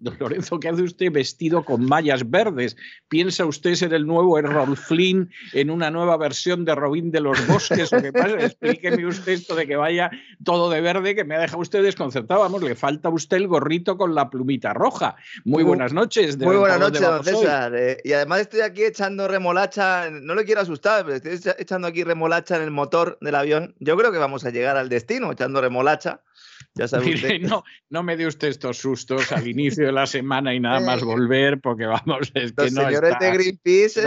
Don Lorenzo, ¿qué hace usted vestido con mallas verdes? ¿Piensa usted ser el nuevo Errol Flynn en una nueva versión de Robin de los Bosques? ¿O qué pasa? Explíqueme usted esto de que vaya todo de verde, que me ha dejado usted desconcertado. Vamos, le falta a usted el gorrito con la plumita roja. Muy buenas noches. Muy buenas noches, don César. Eh, y además estoy aquí echando remolacha, no le quiero asustar, pero estoy echando aquí remolacha en el motor del avión. Yo creo que vamos a llegar al destino echando remolacha. Ya no, no me dé usted estos sustos al inicio de la semana y nada más volver, porque vamos, es que Los señores de Greenpeace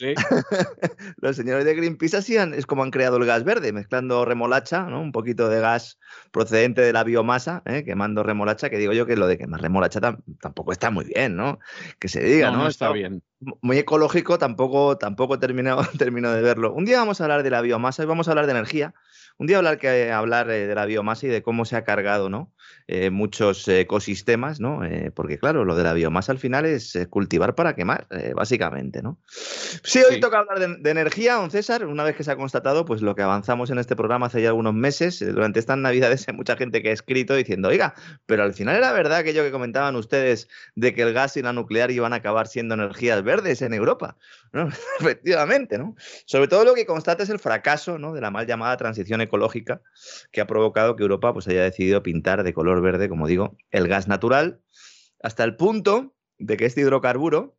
¿eh? Los señores de Greenpeace hacían, es como han creado el gas verde, mezclando remolacha, ¿no? Un poquito de gas procedente de la biomasa, ¿eh? quemando remolacha, que digo yo que lo de quemar remolacha tampoco está muy bien, ¿no? Que se diga, ¿no? No, está, bien. Muy ecológico, tampoco, tampoco termino, termino de verlo. Un día vamos a hablar de la biomasa y vamos a hablar de energía un día hablar, que, hablar eh, de la biomasa y de cómo se ha cargado ¿no? Eh, muchos ecosistemas, ¿no? Eh, porque claro, lo de la biomasa al final es cultivar para quemar, básicamente. ¿no? Sí, hoy toca hablar de, energía, don César, una vez que se ha constatado pues, lo que avanzamos en este programa hace ya algunos meses, durante estas navidades hay mucha gente que ha escrito diciendo, oiga, pero al final era verdad aquello que comentaban ustedes de que el gas y la nuclear iban a acabar siendo energías verdes en Europa. Efectivamente, ¿no? Sobre todo lo que constata es el fracaso ¿no? de la mal llamada transición ecológica que ha provocado que Europa pues, haya decidido pintar de color verde, como digo, el gas natural, hasta el punto de que este hidrocarburo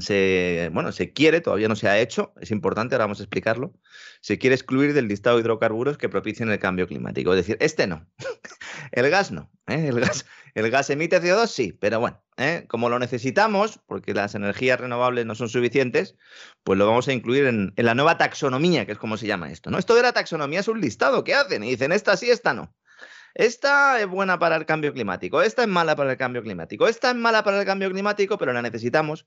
se, bueno, se quiere, todavía no se ha hecho, es importante, ahora vamos a explicarlo, se quiere excluir del listado de hidrocarburos que propicien el cambio climático. Es decir, este no, el gas no, ¿eh? el, gas, el gas emite CO2, sí, pero bueno, ¿eh? como lo necesitamos, porque las energías renovables no son suficientes, pues lo vamos a incluir en, la nueva taxonomía, que es como se llama esto. ¿no? Esto de la taxonomía es un listado, ¿qué hacen? Y dicen, esta sí, esta no. Esta es buena para el cambio climático, esta es mala para el cambio climático, esta es mala para el cambio climático, pero la necesitamos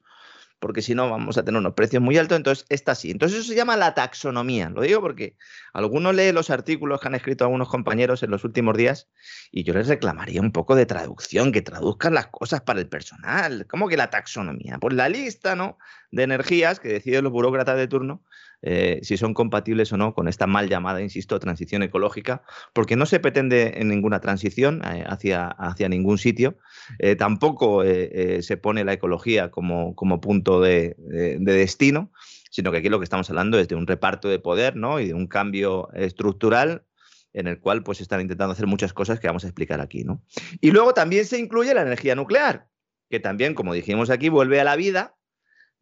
porque si no vamos a tener unos precios muy altos, entonces esta sí. Entonces eso se llama la taxonomía. Lo digo porque algunos leen los artículos que han escrito algunos compañeros en los últimos días y yo les reclamaría un poco de traducción, que traduzcan las cosas para el personal. ¿Cómo que la taxonomía? Pues la lista ¿no? de energías que deciden los burócratas de turno eh, si son compatibles o no con esta mal llamada, insisto, transición ecológica, porque no se pretende en ninguna transición eh, hacia, hacia ningún sitio. Eh, tampoco se pone la ecología como, como punto de, destino, sino que aquí lo que estamos hablando es de un reparto de poder ¿no? y de un cambio estructural en el cual pues están intentando hacer muchas cosas que vamos a explicar aquí. ¿no? Y luego también se incluye la energía nuclear, que también, como dijimos aquí, vuelve a la vida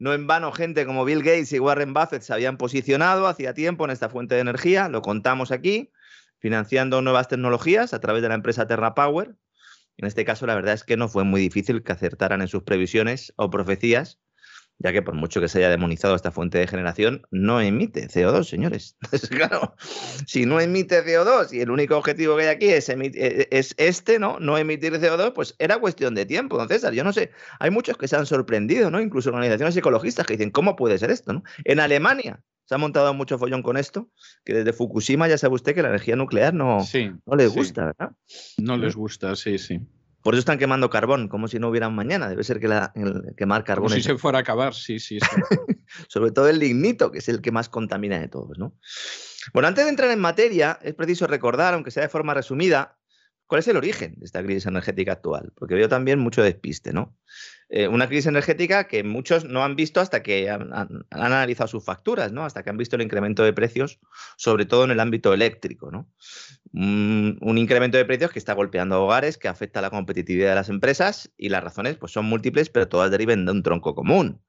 no en vano, gente como Bill Gates y Warren Buffett se habían posicionado hacía tiempo en esta fuente de energía, lo contamos aquí, financiando nuevas tecnologías a través de la empresa TerraPower. En este caso, la verdad es que no fue muy difícil que acertaran en sus previsiones o profecías ya que por mucho que se haya demonizado esta fuente de generación, no emite CO2, señores. claro, si no emite CO2 y el único objetivo que hay aquí es, e, es este, ¿no? No emitir CO2, pues era cuestión de tiempo, don César. Yo no sé, hay muchos que se han sorprendido, ¿no? Incluso organizaciones ecologistas que dicen, ¿cómo puede ser esto, ¿no? En Alemania se ha montado mucho follón con esto, que desde Fukushima ya sabe usted que la energía nuclear no, no les gusta, ¿verdad? No les gusta, sí, sí. Por eso están quemando carbón, como si no hubiera mañana. Debe ser que la, el quemar carbón. Como si se fuera a acabar, sí, sí. Sobre todo el lignito, que es el que más contamina de todos, ¿no? Bueno, antes de entrar en materia, es preciso recordar, aunque sea de forma resumida, ¿Cuál es el origen de esta crisis energética actual? Porque veo también mucho despiste, ¿no? Eh, una crisis energética que muchos no han visto hasta que han, analizado sus facturas, ¿no? Hasta que han visto el incremento de precios, sobre todo en el ámbito eléctrico, ¿no? Un, un, incremento de precios que está golpeando a hogares, que afecta a la competitividad de las empresas y las razones pues, son múltiples, pero todas deriven de un tronco común.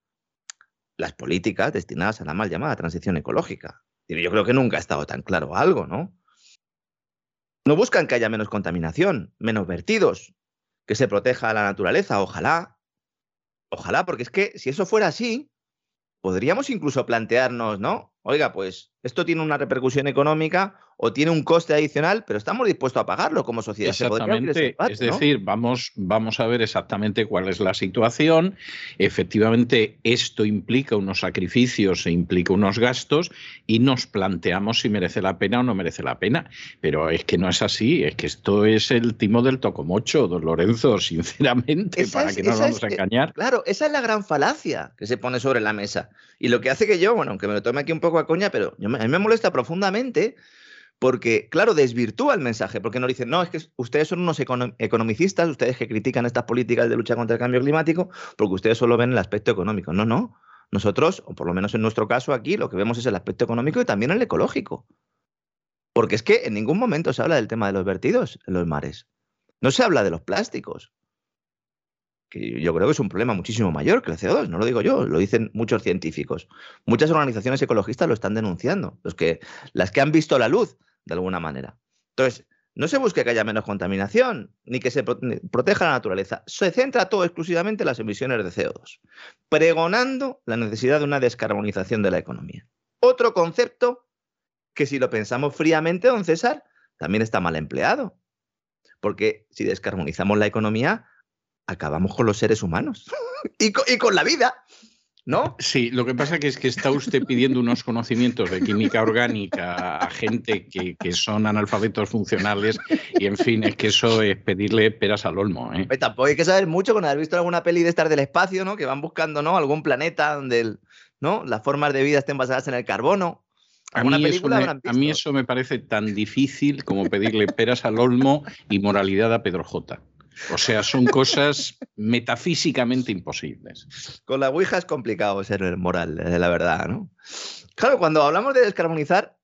Las políticas destinadas a la mal llamada transición ecológica. Yo creo que nunca ha estado tan claro algo, ¿no? No buscan que haya menos contaminación, menos vertidos, que se proteja a la naturaleza, ojalá. Ojalá, porque es que si eso fuera así, podríamos incluso plantearnos, ¿no? Oiga, pues esto tiene una repercusión económica o tiene un coste adicional, pero estamos dispuestos a pagarlo como sociedad. Exactamente. es decir, vamos, vamos a ver exactamente cuál es la situación. Efectivamente, esto implica unos sacrificios e implica unos gastos y nos planteamos si merece la pena o no merece la pena. Pero es que no es así, es que esto es el timo del tocomocho, don Lorenzo, sinceramente, para que no nos vamos a engañar. Claro, esa es la gran falacia que se pone sobre la mesa. Y lo que hace que yo, bueno, aunque me lo tome aquí un poco a coña, pero a mí me molesta profundamente porque, claro, desvirtúa el mensaje, porque nos dicen, no, es que ustedes son unos economicistas, ustedes que critican estas políticas de lucha contra el cambio climático, porque ustedes solo ven el aspecto económico. No, no. Nosotros, o por lo menos en nuestro caso aquí, lo que vemos es el aspecto económico y también el ecológico. Porque es que en ningún momento se habla del tema de los vertidos en los mares. No se habla de los plásticos. Que yo creo que es un problema muchísimo mayor que el CO2, no lo digo yo, lo dicen muchos científicos. Muchas organizaciones ecologistas lo están denunciando. Los que, las que han visto la luz de alguna manera. Entonces, no se busque que haya menos contaminación, ni que se proteja la naturaleza. Se centra todo exclusivamente en las emisiones de CO2, pregonando la necesidad de una descarbonización de la economía. Otro concepto que si lo pensamos fríamente, don César, también está mal empleado. Porque si descarbonizamos la economía, acabamos con los seres humanos y, y con la vida. ¿No? Sí, lo que pasa que es que está usted pidiendo unos conocimientos de química orgánica a gente que, son analfabetos funcionales y, en fin, es que eso es pedirle peras al olmo. ¿eh? tampoco hay que saber mucho con haber visto alguna peli de estar del espacio, ¿no? Que van buscando, ¿no? Algún planeta donde ¿no? las formas de vida estén basadas en el carbono. A mí, a mí, eso me parece tan difícil como pedirle peras al olmo y moralidad a Pedro J. O sea, son cosas metafísicamente imposibles. Con la Ouija es complicado ser moral, eh, la verdad, ¿no? Claro, cuando hablamos de descarbonizar,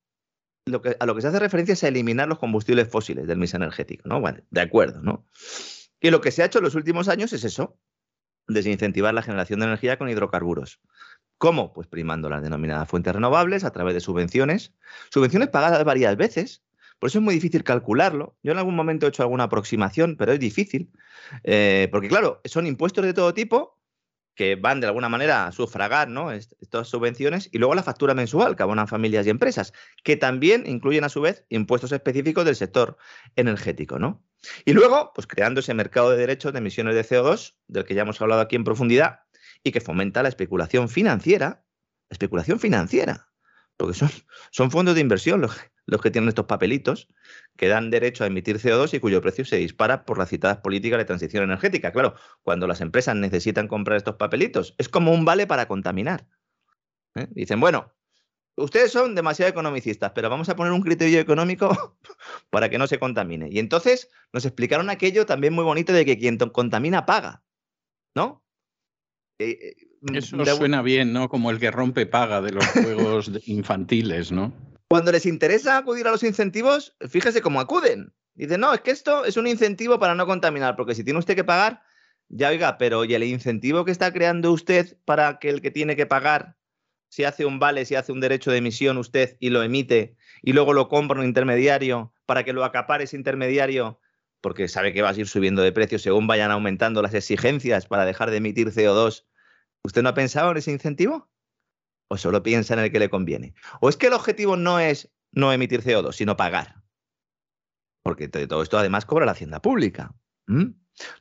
a lo que se hace referencia es a eliminar los combustibles fósiles del mix energético, ¿no? Bueno, de acuerdo, ¿no? Y lo que se ha hecho en los últimos años es eso, desincentivar la generación de energía con hidrocarburos. ¿Cómo? Pues primando las denominadas fuentes renovables a través de subvenciones, subvenciones pagadas varias veces, por eso es muy difícil calcularlo. Yo en algún momento he hecho alguna aproximación, pero es difícil. Eh, porque claro, son impuestos de todo tipo que van de alguna manera a sufragar ¿no? estas subvenciones y luego la factura mensual que abonan familias y empresas, que también incluyen a su vez impuestos específicos del sector energético. ¿no? Y luego, pues creando ese mercado de derechos de emisiones de CO2, del que ya hemos hablado aquí en profundidad, y que fomenta la especulación financiera, especulación financiera, porque son, fondos de inversión los, los que tienen estos papelitos que dan derecho a emitir CO2 y cuyo precio se dispara por las citadas políticas de transición energética. Claro, cuando las empresas necesitan comprar estos papelitos, es como un vale para contaminar. ¿eh? Dicen, bueno, ustedes son demasiado economicistas, pero vamos a poner un criterio económico para que no se contamine. Y entonces nos explicaron aquello también muy bonito de que quien contamina paga, ¿no? Eh, eh, Eso suena bien, ¿no? Como el que rompe paga de los juegos infantiles, ¿no? Cuando les interesa acudir a los incentivos, fíjese cómo acuden. Dicen, no, es que esto es un incentivo para no contaminar, porque si tiene usted que pagar, ya oiga, pero ¿y el incentivo que está creando usted para que el que tiene que pagar, si hace un vale, si hace un derecho de emisión usted y lo emite, y luego lo compra un intermediario para que lo acapare ese intermediario, porque sabe que va a ir subiendo de precio según vayan aumentando las exigencias para dejar de emitir CO2? ¿Usted no ha pensado en ese incentivo? o solo piensa en el que le conviene. O es que el objetivo no es no emitir CO2, sino pagar. Porque todo esto además cobra la hacienda pública.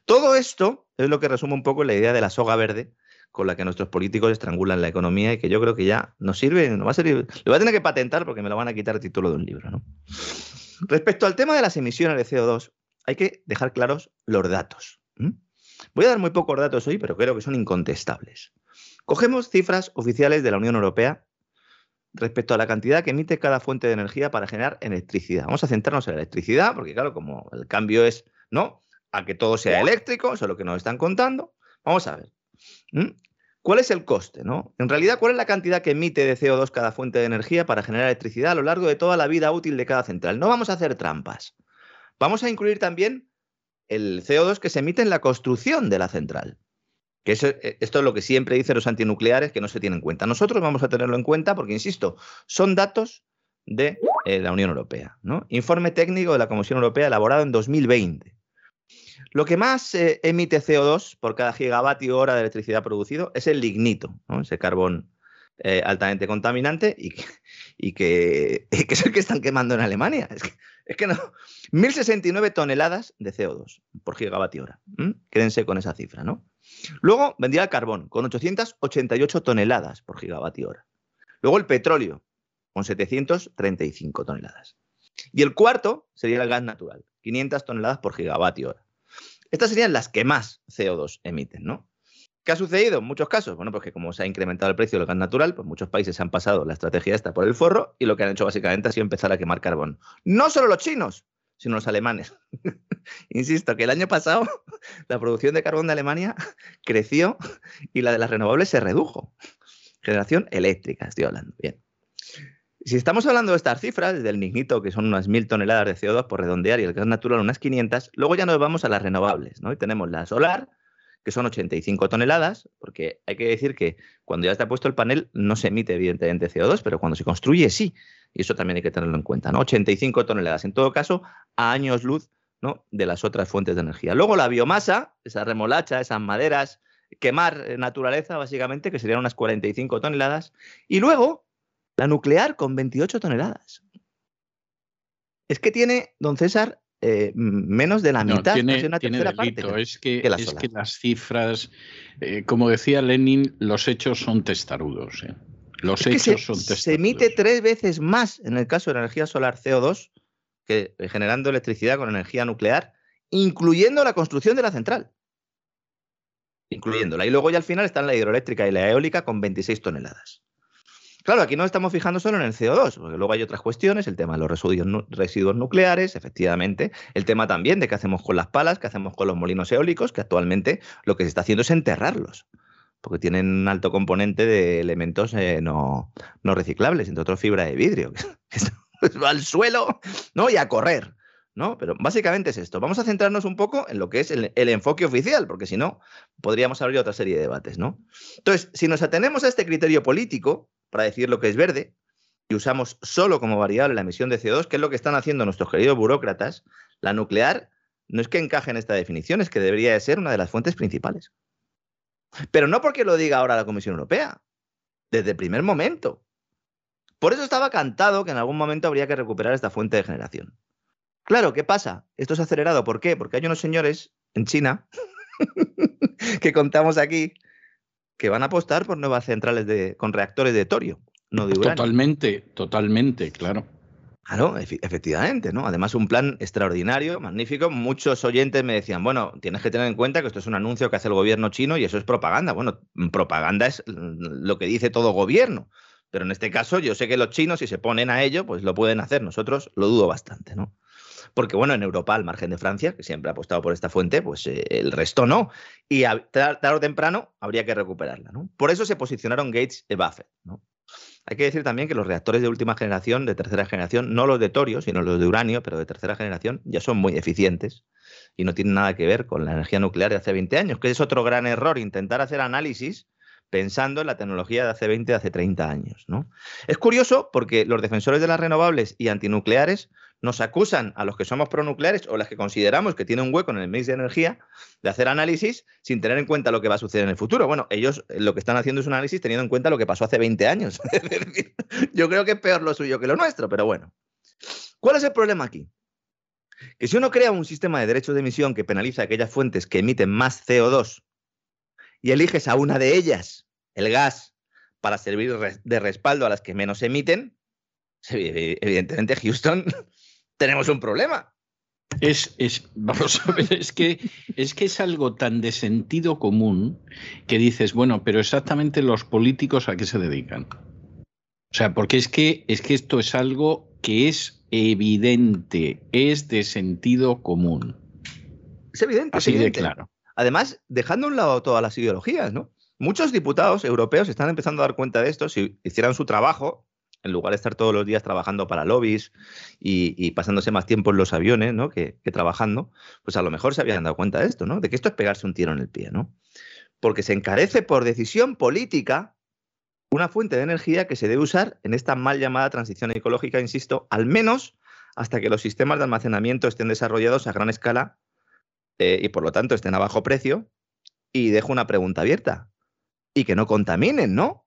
Todo esto es lo que resume un poco la idea de la soga verde con la que nuestros políticos estrangulan la economía y que yo creo que ya no sirve, no va a servir. Lo voy a tener que patentar porque me lo van a quitar el título de un libro. ¿no? Respecto al tema de las emisiones de CO2, hay que dejar claros los datos. Voy a dar muy pocos datos hoy, pero creo que son incontestables. Cogemos cifras oficiales de la Unión Europea respecto a la cantidad que emite cada fuente de energía para generar electricidad. Vamos a centrarnos en la electricidad, porque claro, como el cambio es ¿no? A que todo sea eléctrico, eso es lo que nos están contando. Vamos a ver. ¿Cuál es el coste? ¿no? En realidad, ¿cuál es la cantidad que emite de CO2 cada fuente de energía para generar electricidad a lo largo de toda la vida útil de cada central? No vamos a hacer trampas. Vamos a incluir también el CO2 que se emite en la construcción de la central. Que eh, esto es lo que siempre dicen los antinucleares que no se tienen en cuenta. Nosotros vamos a tenerlo en cuenta porque, insisto, son datos de eh, la Unión Europea. ¿no? Informe técnico de la Comisión Europea elaborado en 2020. Lo que más eh, emite CO2 por cada gigavatio hora de electricidad producido es el lignito, ese carbón altamente contaminante y que, que, es el que están quemando en Alemania. Es que, es que no. 1.069 toneladas de CO2 por gigavatio hora. Quédense con esa cifra, ¿no? Luego vendría el carbón, con 888 toneladas por gigavatio hora. Luego el petróleo, con 735 toneladas. Y el cuarto sería el gas natural, 500 toneladas por gigavatio hora. Estas serían las que más CO2 emiten, ¿no? ¿Qué ha sucedido en muchos casos? Bueno, pues que como se ha incrementado el precio del gas natural, pues muchos países han pasado la estrategia esta por el forro y lo que han hecho básicamente ha sido empezar a quemar carbón. No solo los chinos, sino los alemanes. Insisto que el año pasado la producción de carbón de Alemania creció y la de las renovables se redujo. Generación eléctrica, estoy hablando. Bien. Si estamos hablando de estas cifras, del nignito, que son unas mil toneladas de CO2 por redondear y el gas natural unas 500, luego ya nos vamos a las renovables, ¿no? Y tenemos la solar, que son 85 toneladas, porque hay que decir que cuando ya está puesto el panel no se emite evidentemente CO2, pero cuando se construye sí, y eso también hay que tenerlo en cuenta, ¿no? 85 toneladas, en todo caso, a años luz ¿no? de las otras fuentes de energía. Luego la biomasa, esa remolacha, esas maderas, quemar eh, naturaleza, básicamente, que serían unas 45 toneladas, y luego la nuclear con 28 toneladas. Es que tiene, don César, eh, menos de la mitad, tiene, una tercera parte. Es que, es que las cifras, eh, como decía Lenin, los hechos son testarudos. ¿eh? Los hechos son testarudos. Se emite tres veces más en el caso de la energía solar CO2 que generando electricidad con energía nuclear, incluyendo la construcción de la central. Incluyéndola. Y luego ya al final están la hidroeléctrica y la eólica con 26 toneladas. Claro, aquí no estamos fijando solo en el CO2, porque luego hay otras cuestiones, el tema de los residuos, nucleares, efectivamente, el tema también de qué hacemos con las palas, qué hacemos con los molinos eólicos, que actualmente lo que se está haciendo es enterrarlos, porque tienen un alto componente de elementos eh, no, reciclables, entre otros fibra de vidrio, que va al suelo ¿no? y a correr. ¿no? Pero básicamente es esto. Vamos a centrarnos un poco en lo que es el, el, enfoque oficial, porque si no, podríamos abrir otra serie de debates, ¿no? Entonces, si nos atenemos a este criterio político, para decir lo que es verde y usamos solo como variable la emisión de CO2, que es lo que están haciendo nuestros queridos burócratas, la nuclear no es que encaje en esta definición, es que debería de ser una de las fuentes principales. Pero no porque lo diga ahora la Comisión Europea, desde el primer momento. Por eso estaba cantado que en algún momento habría que recuperar esta fuente de generación. Claro, ¿qué pasa? Esto es acelerado. ¿Por qué? Porque hay unos señores en China que contamos aquí que van a apostar por nuevas centrales de, con reactores de torio, no de uranio. Totalmente, totalmente, claro. Claro, efectivamente, ¿no? Además, un plan extraordinario, magnífico. Muchos oyentes me decían, bueno, tienes que tener en cuenta que esto es un anuncio que hace el gobierno chino y eso es propaganda. Bueno, propaganda es lo que dice todo gobierno. Pero en este caso, yo sé que los chinos, si se ponen a ello, pues lo pueden hacer. Nosotros lo dudo bastante, ¿no? Porque bueno, en Europa, al margen de Francia, que siempre ha apostado por esta fuente, pues eh, el resto no. Y tarde o temprano habría que recuperarla. ¿no? Por eso se posicionaron Gates y Buffett. ¿no? Hay que decir también que los reactores de última generación, de tercera generación, no los de torio, sino los de uranio, pero de tercera generación, ya son muy eficientes y no tienen nada que ver con la energía nuclear de hace 20 años, que es otro gran error, intentar hacer análisis pensando en la tecnología de hace 20, de hace 30 años. ¿no? Es curioso porque los defensores de las renovables y antinucleares nos acusan a los que somos pronucleares o las que consideramos que tiene un hueco en el mix de energía de hacer análisis sin tener en cuenta lo que va a suceder en el futuro. Bueno, ellos eh, lo que están haciendo es un análisis teniendo en cuenta lo que pasó hace 20 años. yo creo que es peor lo suyo que lo nuestro, pero bueno. ¿Cuál es el problema aquí? Que si uno crea un sistema de derechos de emisión que penaliza aquellas fuentes que emiten más CO2 y eliges a una de ellas, el gas, para servir de respaldo a las que menos emiten, evidentemente Houston tenemos un problema. Es, es, vamos a ver, es que, es que es algo tan de sentido común que dices, bueno, pero exactamente los políticos a qué se dedican. O sea, porque es que, es que esto es algo que es evidente, es de sentido común. Es evidente. Así es de claro. Además, dejando a un lado todas las ideologías, ¿no? Muchos diputados europeos están empezando a dar cuenta de esto. Si hicieran su trabajo, en lugar de estar todos los días trabajando para lobbies y, pasándose más tiempo en los aviones ¿no? que, trabajando, pues a lo mejor se habían dado cuenta de esto, ¿no? De que esto es pegarse un tiro en el pie, ¿no? Porque se encarece por decisión política una fuente de energía que se debe usar en esta mal llamada transición ecológica, insisto, al menos hasta que los sistemas de almacenamiento estén desarrollados a gran escala eh, y por lo tanto estén a bajo precio. Y dejo una pregunta abierta. Y que no contaminen, ¿no?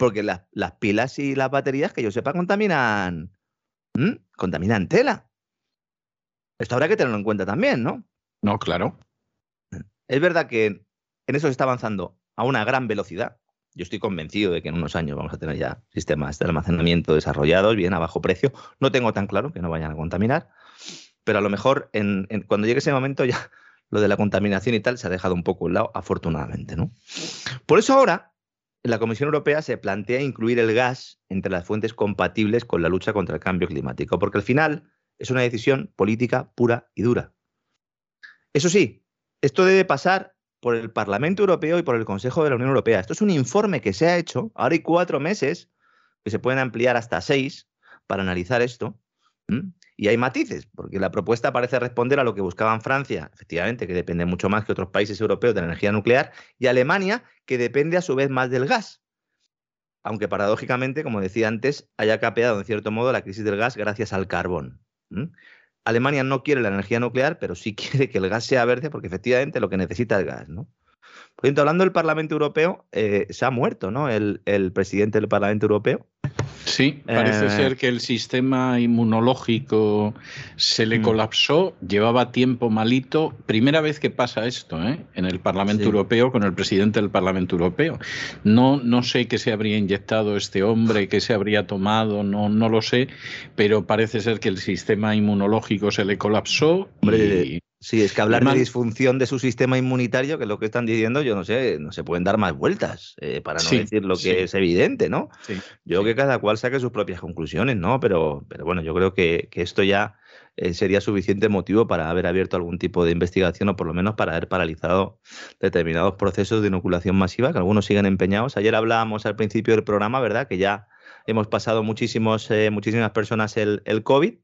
Porque las, pilas y las baterías, que yo sepa, contaminan. Contaminan tela. Esto habrá que tenerlo en cuenta también, ¿no? No, claro. Es verdad que en eso se está avanzando a una gran velocidad. Yo estoy convencido de que en unos años vamos a tener ya sistemas de almacenamiento desarrollados, bien a bajo precio. No tengo tan claro que no vayan a contaminar, pero a lo mejor cuando llegue ese momento ya lo de la contaminación y tal se ha dejado un poco a un lado, afortunadamente. ¿no? Por eso ahora la Comisión Europea se plantea incluir el gas entre las fuentes compatibles con la lucha contra el cambio climático, porque al final es una decisión política pura y dura. Eso sí, esto debe pasar por el Parlamento Europeo y por el Consejo de la Unión Europea. Esto es un informe que se ha hecho, ahora hay cuatro meses, que se pueden ampliar hasta seis para analizar esto. Y hay matices, porque la propuesta parece responder a lo que buscaban Francia, efectivamente, que depende mucho más que otros países europeos de la energía nuclear, y Alemania, que depende a su vez más del gas. Aunque paradójicamente, como decía antes, haya capeado en cierto modo la crisis del gas gracias al carbón. Alemania no quiere la energía nuclear, pero sí quiere que el gas sea verde porque efectivamente lo que necesita es gas. ¿no? Por ejemplo, hablando del Parlamento Europeo, eh, se ha muerto ¿no? el, el presidente del Parlamento Europeo, Sí, parece eh, ser que el sistema inmunológico se le mm. colapsó, llevaba tiempo malito. Primera vez que pasa esto ¿eh? en el Parlamento Europeo con el presidente del Parlamento Europeo. No, no sé qué se habría inyectado este hombre, qué se habría tomado, no, no lo sé, pero parece ser que el sistema inmunológico se le colapsó. y... Sí, es que hablar de disfunción de su sistema inmunitario, que es lo que están diciendo, yo no sé, no se pueden dar más vueltas, eh, para no decir lo que es evidente, ¿no? yo creo que cada cual saque sus propias conclusiones, ¿no? Pero, pero bueno, yo creo que, esto ya eh, sería suficiente motivo para haber abierto algún tipo de investigación o por lo menos para haber paralizado determinados procesos de inoculación masiva, que algunos siguen empeñados. Ayer hablábamos al principio del programa, ¿verdad? Que ya hemos pasado muchísimos, eh, muchísimas personas el, el COVID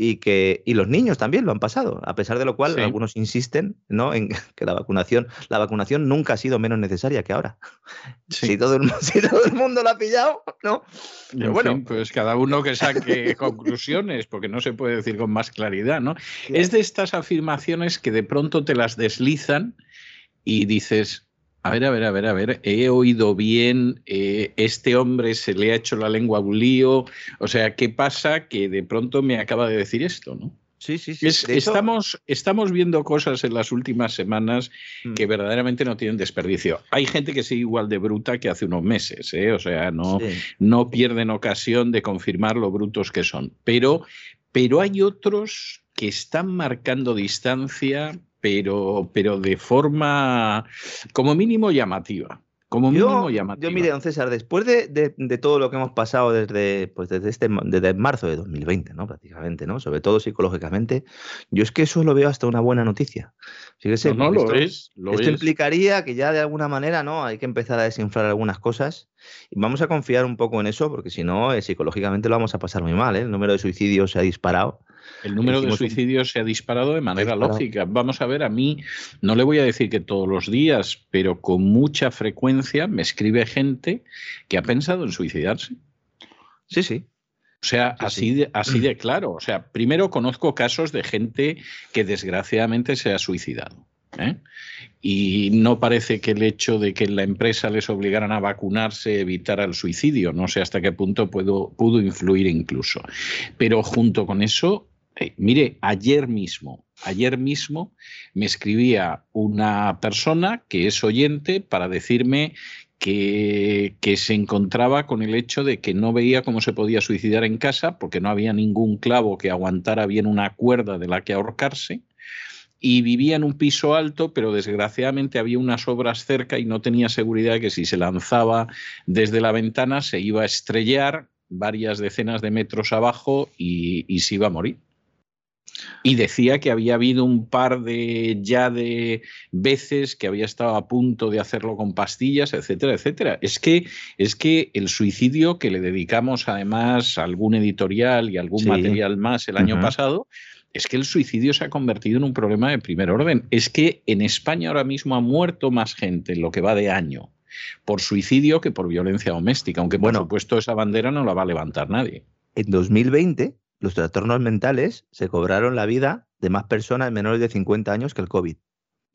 y que y los niños también lo han pasado, a pesar de lo cual algunos insisten ¿no? en que la vacunación, la vacunación nunca ha sido menos necesaria que ahora. Si, todo el, todo el mundo lo ha pillado, ¿no? bueno, pues cada uno que saque conclusiones, porque no se puede decir con más claridad, ¿no? Es de estas afirmaciones que de pronto te las deslizan y dices, a ver, a ver, a ver, a ver, he oído bien, eh, este hombre se le ha hecho la lengua a un lío, o sea, ¿qué pasa que de pronto me acaba de decir esto, no? Sí, sí, sí. estamos, estamos viendo cosas en las últimas semanas mm. que verdaderamente no tienen desperdicio. Hay gente que sigue igual de bruta que hace unos meses, ¿eh? o sea, no, no pierden ocasión de confirmar lo brutos que son. Pero, pero hay otros que están marcando distancia pero, pero de forma como mínimo llamativa. Como mínimo llamativa. Yo, mire, don César, después de, de, todo lo que hemos pasado desde, pues desde, este, desde marzo de 2020, ¿no? Prácticamente, ¿no? Sobre todo psicológicamente, yo es que eso lo veo hasta una buena noticia. Fíjese, no, lo es. esto implicaría que ya de alguna manera, ¿no? Hay que empezar a desinflar algunas cosas y vamos a confiar un poco en eso, porque si no, eh, psicológicamente lo vamos a pasar muy mal, ¿eh? El número de suicidios se ha disparado el número de suicidios se ha disparado de manera lógica. Vamos a ver, a mí no le voy a decir que todos los días, pero con mucha frecuencia me escribe gente que ha pensado en suicidarse. Sí, sí. O sea, así, De, así de claro. O sea, primero conozco casos de gente que desgraciadamente se ha suicidado. ¿eh? Y no parece que el hecho de que la empresa les obligaran a vacunarse evitara el suicidio. No sé hasta qué punto pudo, pudo influir incluso. Pero junto con eso, eh, mire, ayer mismo, ayer mismo me escribía una persona que es oyente para decirme que, se encontraba con el hecho de que no veía cómo se podía suicidar en casa porque no había ningún clavo que aguantara bien una cuerda de la que ahorcarse y vivía en un piso alto, pero desgraciadamente había unas obras cerca y no tenía seguridad de que si se lanzaba desde la ventana se iba a estrellar varias decenas de metros abajo y, y se iba a morir. Y decía que había habido un par de ya de veces que había estado a punto de hacerlo con pastillas, etcétera, etcétera. Es que, es que el suicidio que le dedicamos además a algún editorial y algún material más el año pasado, es que el suicidio se ha convertido en un problema de primer orden. Es que en España ahora mismo ha muerto más gente en lo que va de año por suicidio que por violencia doméstica, aunque por supuesto esa bandera no la va a levantar nadie. En 2020 los trastornos mentales se cobraron la vida de más personas menores de 50 años que el COVID.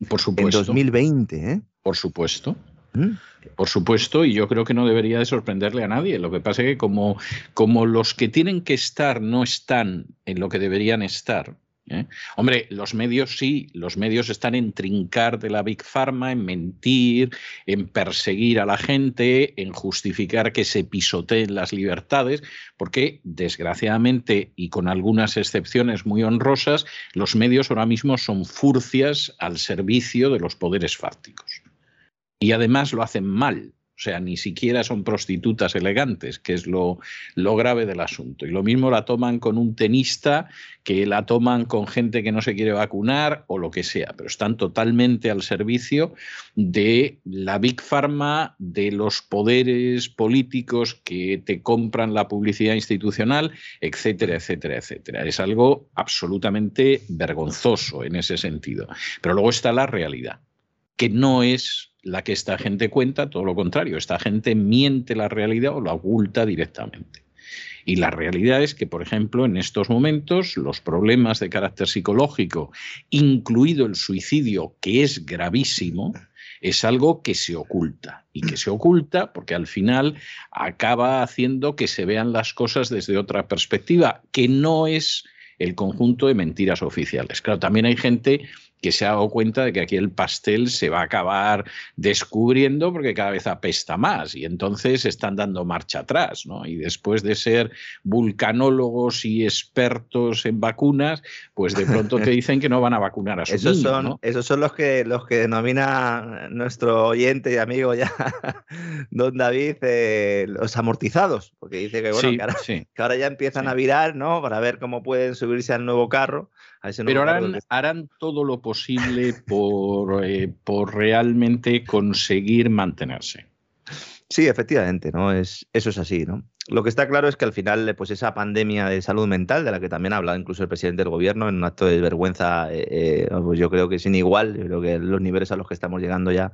Por supuesto. En 2020, ¿eh? Por supuesto. ¿Mm? Por supuesto, y yo creo que no debería de sorprenderle a nadie. Lo que pasa es que como, como los que tienen que estar no están en lo que deberían estar, ¿eh? Hombre, los medios sí, los medios están en trincar de la Big Pharma, en mentir, en perseguir a la gente, en justificar que se pisoteen las libertades, porque desgraciadamente y con algunas excepciones muy honrosas, los medios ahora mismo son furcias al servicio de los poderes fácticos. Y además lo hacen mal, o sea, ni siquiera son prostitutas elegantes, que es lo, lo, grave del asunto. Y lo mismo la toman con un tenista, que la toman con gente que no se quiere vacunar o lo que sea, pero están totalmente al servicio de la Big Pharma, de los poderes políticos que te compran la publicidad institucional, etcétera, etcétera, etcétera. Es algo absolutamente vergonzoso en ese sentido. Pero luego está la realidad, que no es la que esta gente cuenta, todo lo contrario, esta gente miente la realidad o la oculta directamente. Y la realidad es que, por ejemplo, en estos momentos los problemas de carácter psicológico, incluido el suicidio, que es gravísimo, es algo que se oculta y que se oculta porque al final acaba haciendo que se vean las cosas desde otra perspectiva, que no es el conjunto de mentiras oficiales. Claro, también hay gente que se ha dado cuenta de que aquí el pastel se va a acabar descubriendo porque cada vez apesta más y entonces están dando marcha atrás, ¿no? Y después de ser vulcanólogos y expertos en vacunas, pues de pronto te dicen que no van a vacunar a su esos son, Esos son los que, los que denomina nuestro oyente y amigo ya, don David, eh, los amortizados, porque dice que, bueno, que, ahora, ya empiezan a virar, ¿no? Para ver cómo pueden subirse al nuevo carro pero harán, harán, todo lo posible por, eh, por realmente conseguir mantenerse. Sí, efectivamente, ¿no? Es, eso es así, ¿no? Lo que está claro es que al final, pues esa pandemia de salud mental, de la que también ha hablado incluso el presidente del gobierno, en un acto de vergüenza, eh, eh, pues yo creo que sin igual, yo creo que los niveles a los que estamos llegando ya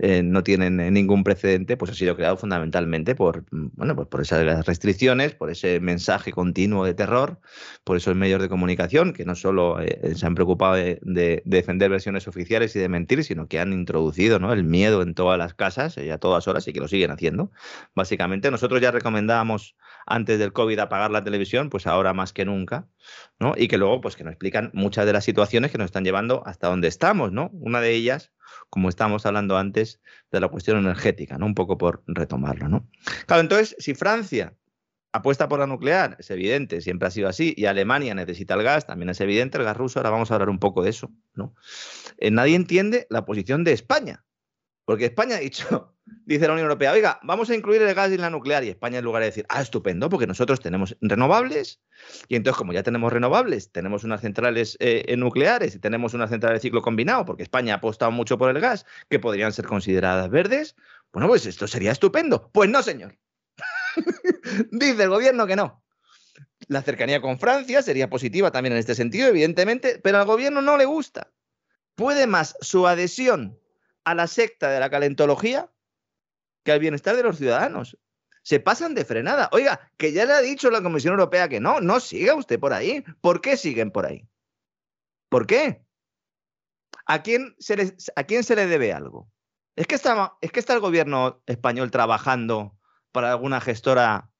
eh, no tienen ningún precedente, pues ha sido creado fundamentalmente por, bueno, pues por esas restricciones, por ese mensaje continuo de terror, por esos medios de comunicación que no solo se han preocupado de, defender versiones oficiales y de mentir, sino que han introducido ¿no? el miedo en todas las casas y a todas horas y que lo siguen haciendo. Básicamente, nosotros ya recomendamos antes del COVID apagar la televisión, pues ahora más que nunca, ¿no? Y que luego, pues que nos explican muchas de las situaciones que nos están llevando hasta donde estamos, ¿no? Una de ellas, como estábamos hablando antes, de la cuestión energética, ¿no? Un poco por retomarlo, ¿no? Claro, entonces, si Francia apuesta por la nuclear, es evidente, siempre ha sido así, y Alemania necesita el gas, también es evidente, el gas ruso, ahora vamos a hablar un poco de eso, ¿no? Eh, nadie entiende la posición de España, porque España ha dicho, dice la Unión Europea, oiga, vamos a incluir el gas y la nuclear. Y España, en lugar de decir, ah, estupendo, porque nosotros tenemos renovables, y entonces, como ya tenemos renovables, tenemos unas centrales eh, nucleares y tenemos una central de ciclo combinado, porque España ha apostado mucho por el gas, que podrían ser consideradas verdes, bueno, pues esto sería estupendo. Pues no, señor. dice el gobierno que no. La cercanía con Francia sería positiva también en este sentido, evidentemente, pero al gobierno no le gusta. Puede más su adhesión a la secta de la calentología que al bienestar de los ciudadanos. Se pasan de frenada. Oiga, que ya le ha dicho la Comisión Europea que no, no siga usted por ahí. ¿Por qué siguen por ahí? ¿Por qué? ¿A quién se le, a quién se le debe algo? ¿Es que, está, ¿Es que está el gobierno español trabajando para alguna gestora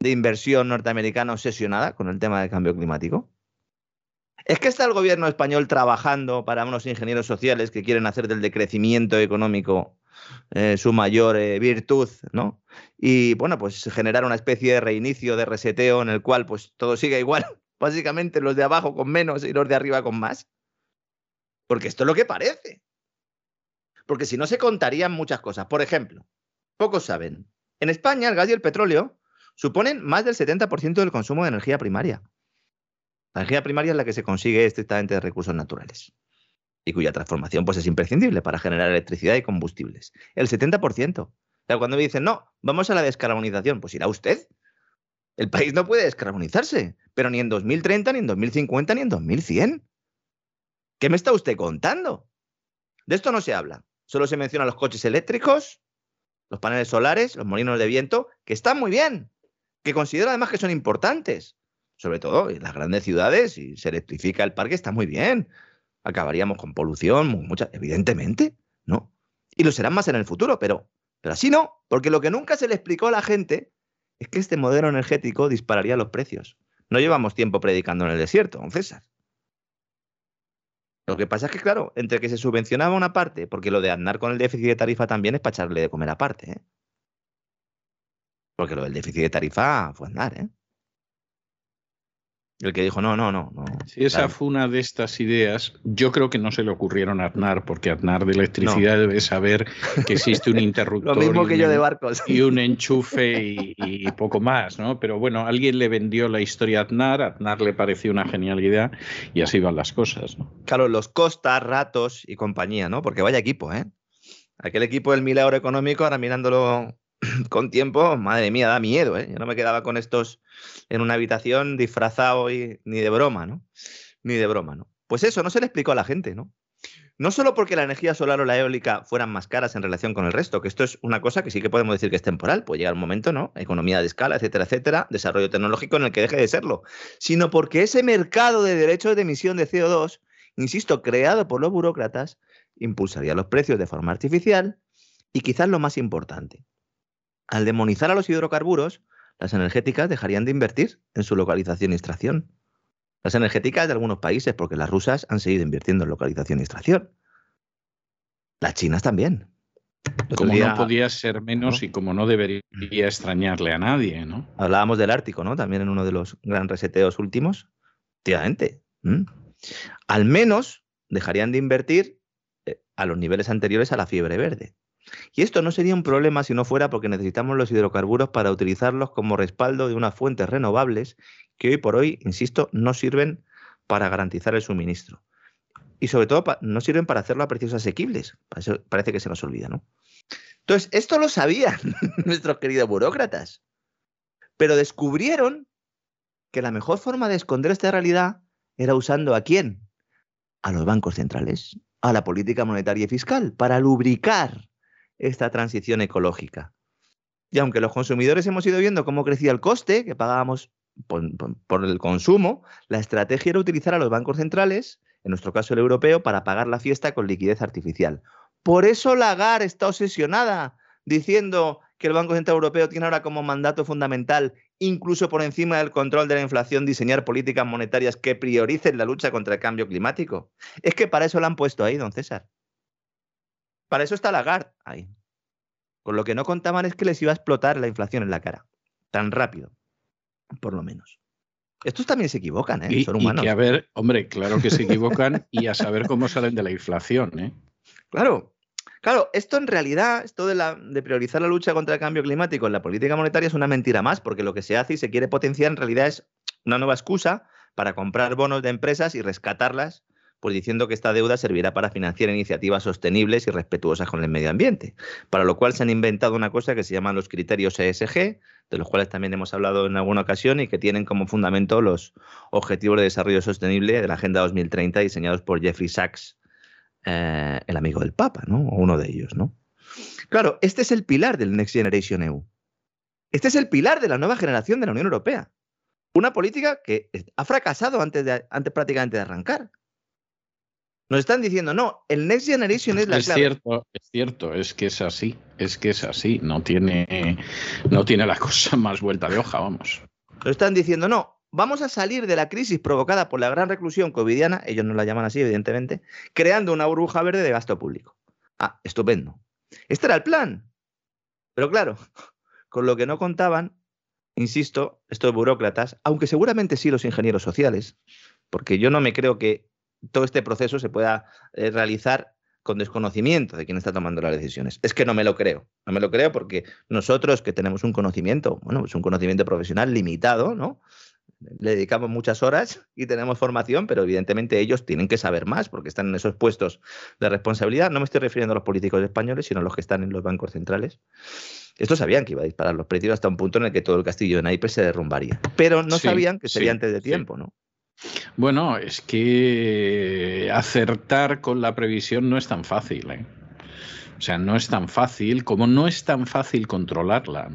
de inversión norteamericana obsesionada con el tema del cambio climático? ¿Es que está el gobierno español trabajando para unos ingenieros sociales que quieren hacer del decrecimiento económico eh, su mayor eh, virtud, ¿no? Y bueno, pues generar una especie de reinicio, de reseteo en el cual pues todo siga igual, básicamente los de abajo con menos y los de arriba con más. Porque esto es lo que parece. Porque si no se contarían muchas cosas. Por ejemplo, pocos saben, en España el gas y el petróleo suponen más del 70% del consumo de energía primaria. La energía primaria es la que se consigue estrictamente de recursos naturales y cuya transformación pues, es imprescindible para generar electricidad y combustibles. El 70%. O cuando me dicen, no, vamos a la descarbonización, pues irá usted. El país no puede descarbonizarse, pero ni en 2030, ni en 2050, ni en 2100. ¿Qué me está usted contando? De esto no se habla. Solo se mencionan los coches eléctricos, los paneles solares, los molinos de viento, que están muy bien, que considero además que son importantes. Sobre todo en las grandes ciudades, y se electrifica el parque, está muy bien acabaríamos con polución, mucha, evidentemente, ¿no? Y lo serán más en el futuro, pero, pero así no, porque lo que nunca se le explicó a la gente es que este modelo energético dispararía los precios. No llevamos tiempo predicando en el desierto, don César. Lo que pasa es que, claro, entre que se subvencionaba una parte, porque lo de andar con el déficit de tarifa también es para echarle de comer aparte, ¿eh? Porque lo del déficit de tarifa fue andar, ¿eh? El que dijo, no, no, no. no si esa fue una de estas ideas, yo creo que no se le ocurrieron a Aznar, porque Aznar de electricidad debe saber que existe un interruptor. Lo mismo que yo de barcos. Y un enchufe y, poco más, ¿no? Pero bueno, alguien le vendió la historia a Aznar, a Aznar le pareció una genial idea y así van las cosas, ¿no? Claro, los Costas, Ratos y compañía, ¿no? Porque vaya equipo, ¿eh? Aquel equipo del milagro económico, ahora mirándolo con tiempo, madre mía, da miedo, ¿eh? Yo no me quedaba con estos en una habitación disfrazado y ni de broma, ¿no? Ni de broma, ¿no? Pues eso, no se le explicó a la gente, ¿no? No solo porque la energía solar o la eólica fueran más caras en relación con el resto, que esto es una cosa que sí que podemos decir que es temporal, puede llegar un momento, ¿no? Economía de escala, etcétera, etcétera, desarrollo tecnológico en el que deje de serlo, sino porque ese mercado de derechos de emisión de CO2, insisto, creado por los burócratas, impulsaría los precios de forma artificial y quizás lo más importante, al demonizar a los hidrocarburos, las energéticas dejarían de invertir en su localización y extracción. Las energéticas de algunos países, porque las rusas han seguido invirtiendo en localización y extracción. Las chinas también. como no podía ser menos y como no debería extrañarle a nadie, ¿no? Hablábamos del Ártico, ¿no? También en uno de los gran reseteos últimos. Efectivamente. Al menos dejarían de invertir eh, a los niveles anteriores a la fiebre verde. Y esto no sería un problema si no fuera porque necesitamos los hidrocarburos para utilizarlos como respaldo de unas fuentes renovables que hoy por hoy, insisto, no sirven para garantizar el suministro. Y sobre todo no sirven para hacerlo a precios asequibles. Parece que se nos olvida, ¿no? Entonces, esto lo sabían nuestros queridos burócratas. Pero descubrieron que la mejor forma de esconder esta realidad era usando a quién? A los bancos centrales, a la política monetaria y fiscal, para lubricar esta transición ecológica. Y aunque los consumidores hemos ido viendo cómo crecía el coste que pagábamos por, el consumo, la estrategia era utilizar a los bancos centrales, en nuestro caso el europeo, para pagar la fiesta con liquidez artificial. Por eso Lagarde está obsesionada diciendo que el Banco Central Europeo tiene ahora como mandato fundamental, incluso por encima del control de la inflación, diseñar políticas monetarias que prioricen la lucha contra el cambio climático. Es que para eso la han puesto ahí, don César. Para eso está Lagarde ahí. Con lo que no contaban es que les iba a explotar la inflación en la cara. Tan rápido, por lo menos. Estos también se equivocan, ¿eh? Son humanos. Y que a ver, hombre, claro que se equivocan y a saber cómo salen de la inflación, ¿eh? Claro. Claro, esto en realidad, esto de, la, de priorizar la lucha contra el cambio climático en la política monetaria es una mentira más, porque lo que se hace y se quiere potenciar en realidad es una nueva excusa para comprar bonos de empresas y rescatarlas pues diciendo que esta deuda servirá para financiar iniciativas sostenibles y respetuosas con el medio ambiente, para lo cual se han inventado una cosa que se llaman los criterios ESG, de los cuales también hemos hablado en alguna ocasión y que tienen como fundamento los Objetivos de Desarrollo Sostenible de la Agenda 2030 diseñados por Jeffrey Sachs, eh, el amigo del Papa, ¿no? O uno de ellos, ¿no? Claro, este es el pilar del Next Generation EU. Este es el pilar de la nueva generación de la Unión Europea. Una política que ha fracasado antes, de, antes prácticamente de arrancar. Nos están diciendo, no, el Next Generation es la es Cierto, es cierto, es que es así, es que es así, no tiene, no tiene la cosa más vuelta de hoja, vamos. Nos están diciendo, no, vamos a salir de la crisis provocada por la gran reclusión covidiana, ellos no la llaman así, evidentemente, creando una burbuja verde de gasto público. Ah, estupendo. Este era el plan. Pero claro, con lo que no contaban, insisto, estos burócratas, aunque seguramente sí los ingenieros sociales, porque yo no me creo que todo este proceso se pueda eh, realizar con desconocimiento de quién está tomando las decisiones. Es que no me lo creo. No me lo creo porque nosotros que tenemos un conocimiento, bueno, pues un conocimiento profesional limitado, ¿no? le dedicamos muchas horas y tenemos formación, pero evidentemente ellos tienen que saber más porque están en esos puestos de responsabilidad. No me estoy refiriendo a los políticos españoles, sino a los que están en los bancos centrales. Estos sabían que iba a disparar los precios hasta un punto en el que todo el castillo de naipes se derrumbaría, pero no sabían que sería antes de tiempo, ¿no? Bueno, es que acertar con la previsión no es tan fácil. ¿eh? O sea, no es tan fácil como no es tan fácil controlarla.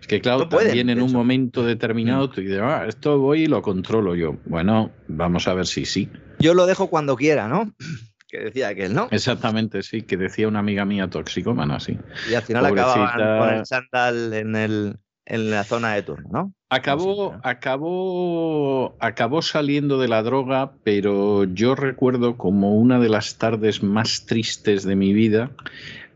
Es que, claro, también en un momento determinado tú dices, ah, esto voy y lo controlo yo. Bueno, vamos a ver si sí. Yo lo dejo cuando quiera, ¿no? que decía aquel, ¿no? Exactamente, sí, que decía una amiga mía toxicómana, sí. Y al final acababan con el sandal en, el, en la zona de turno, ¿no? Acabó, acabó, acabó saliendo de la droga, pero yo recuerdo como una de las tardes más tristes de mi vida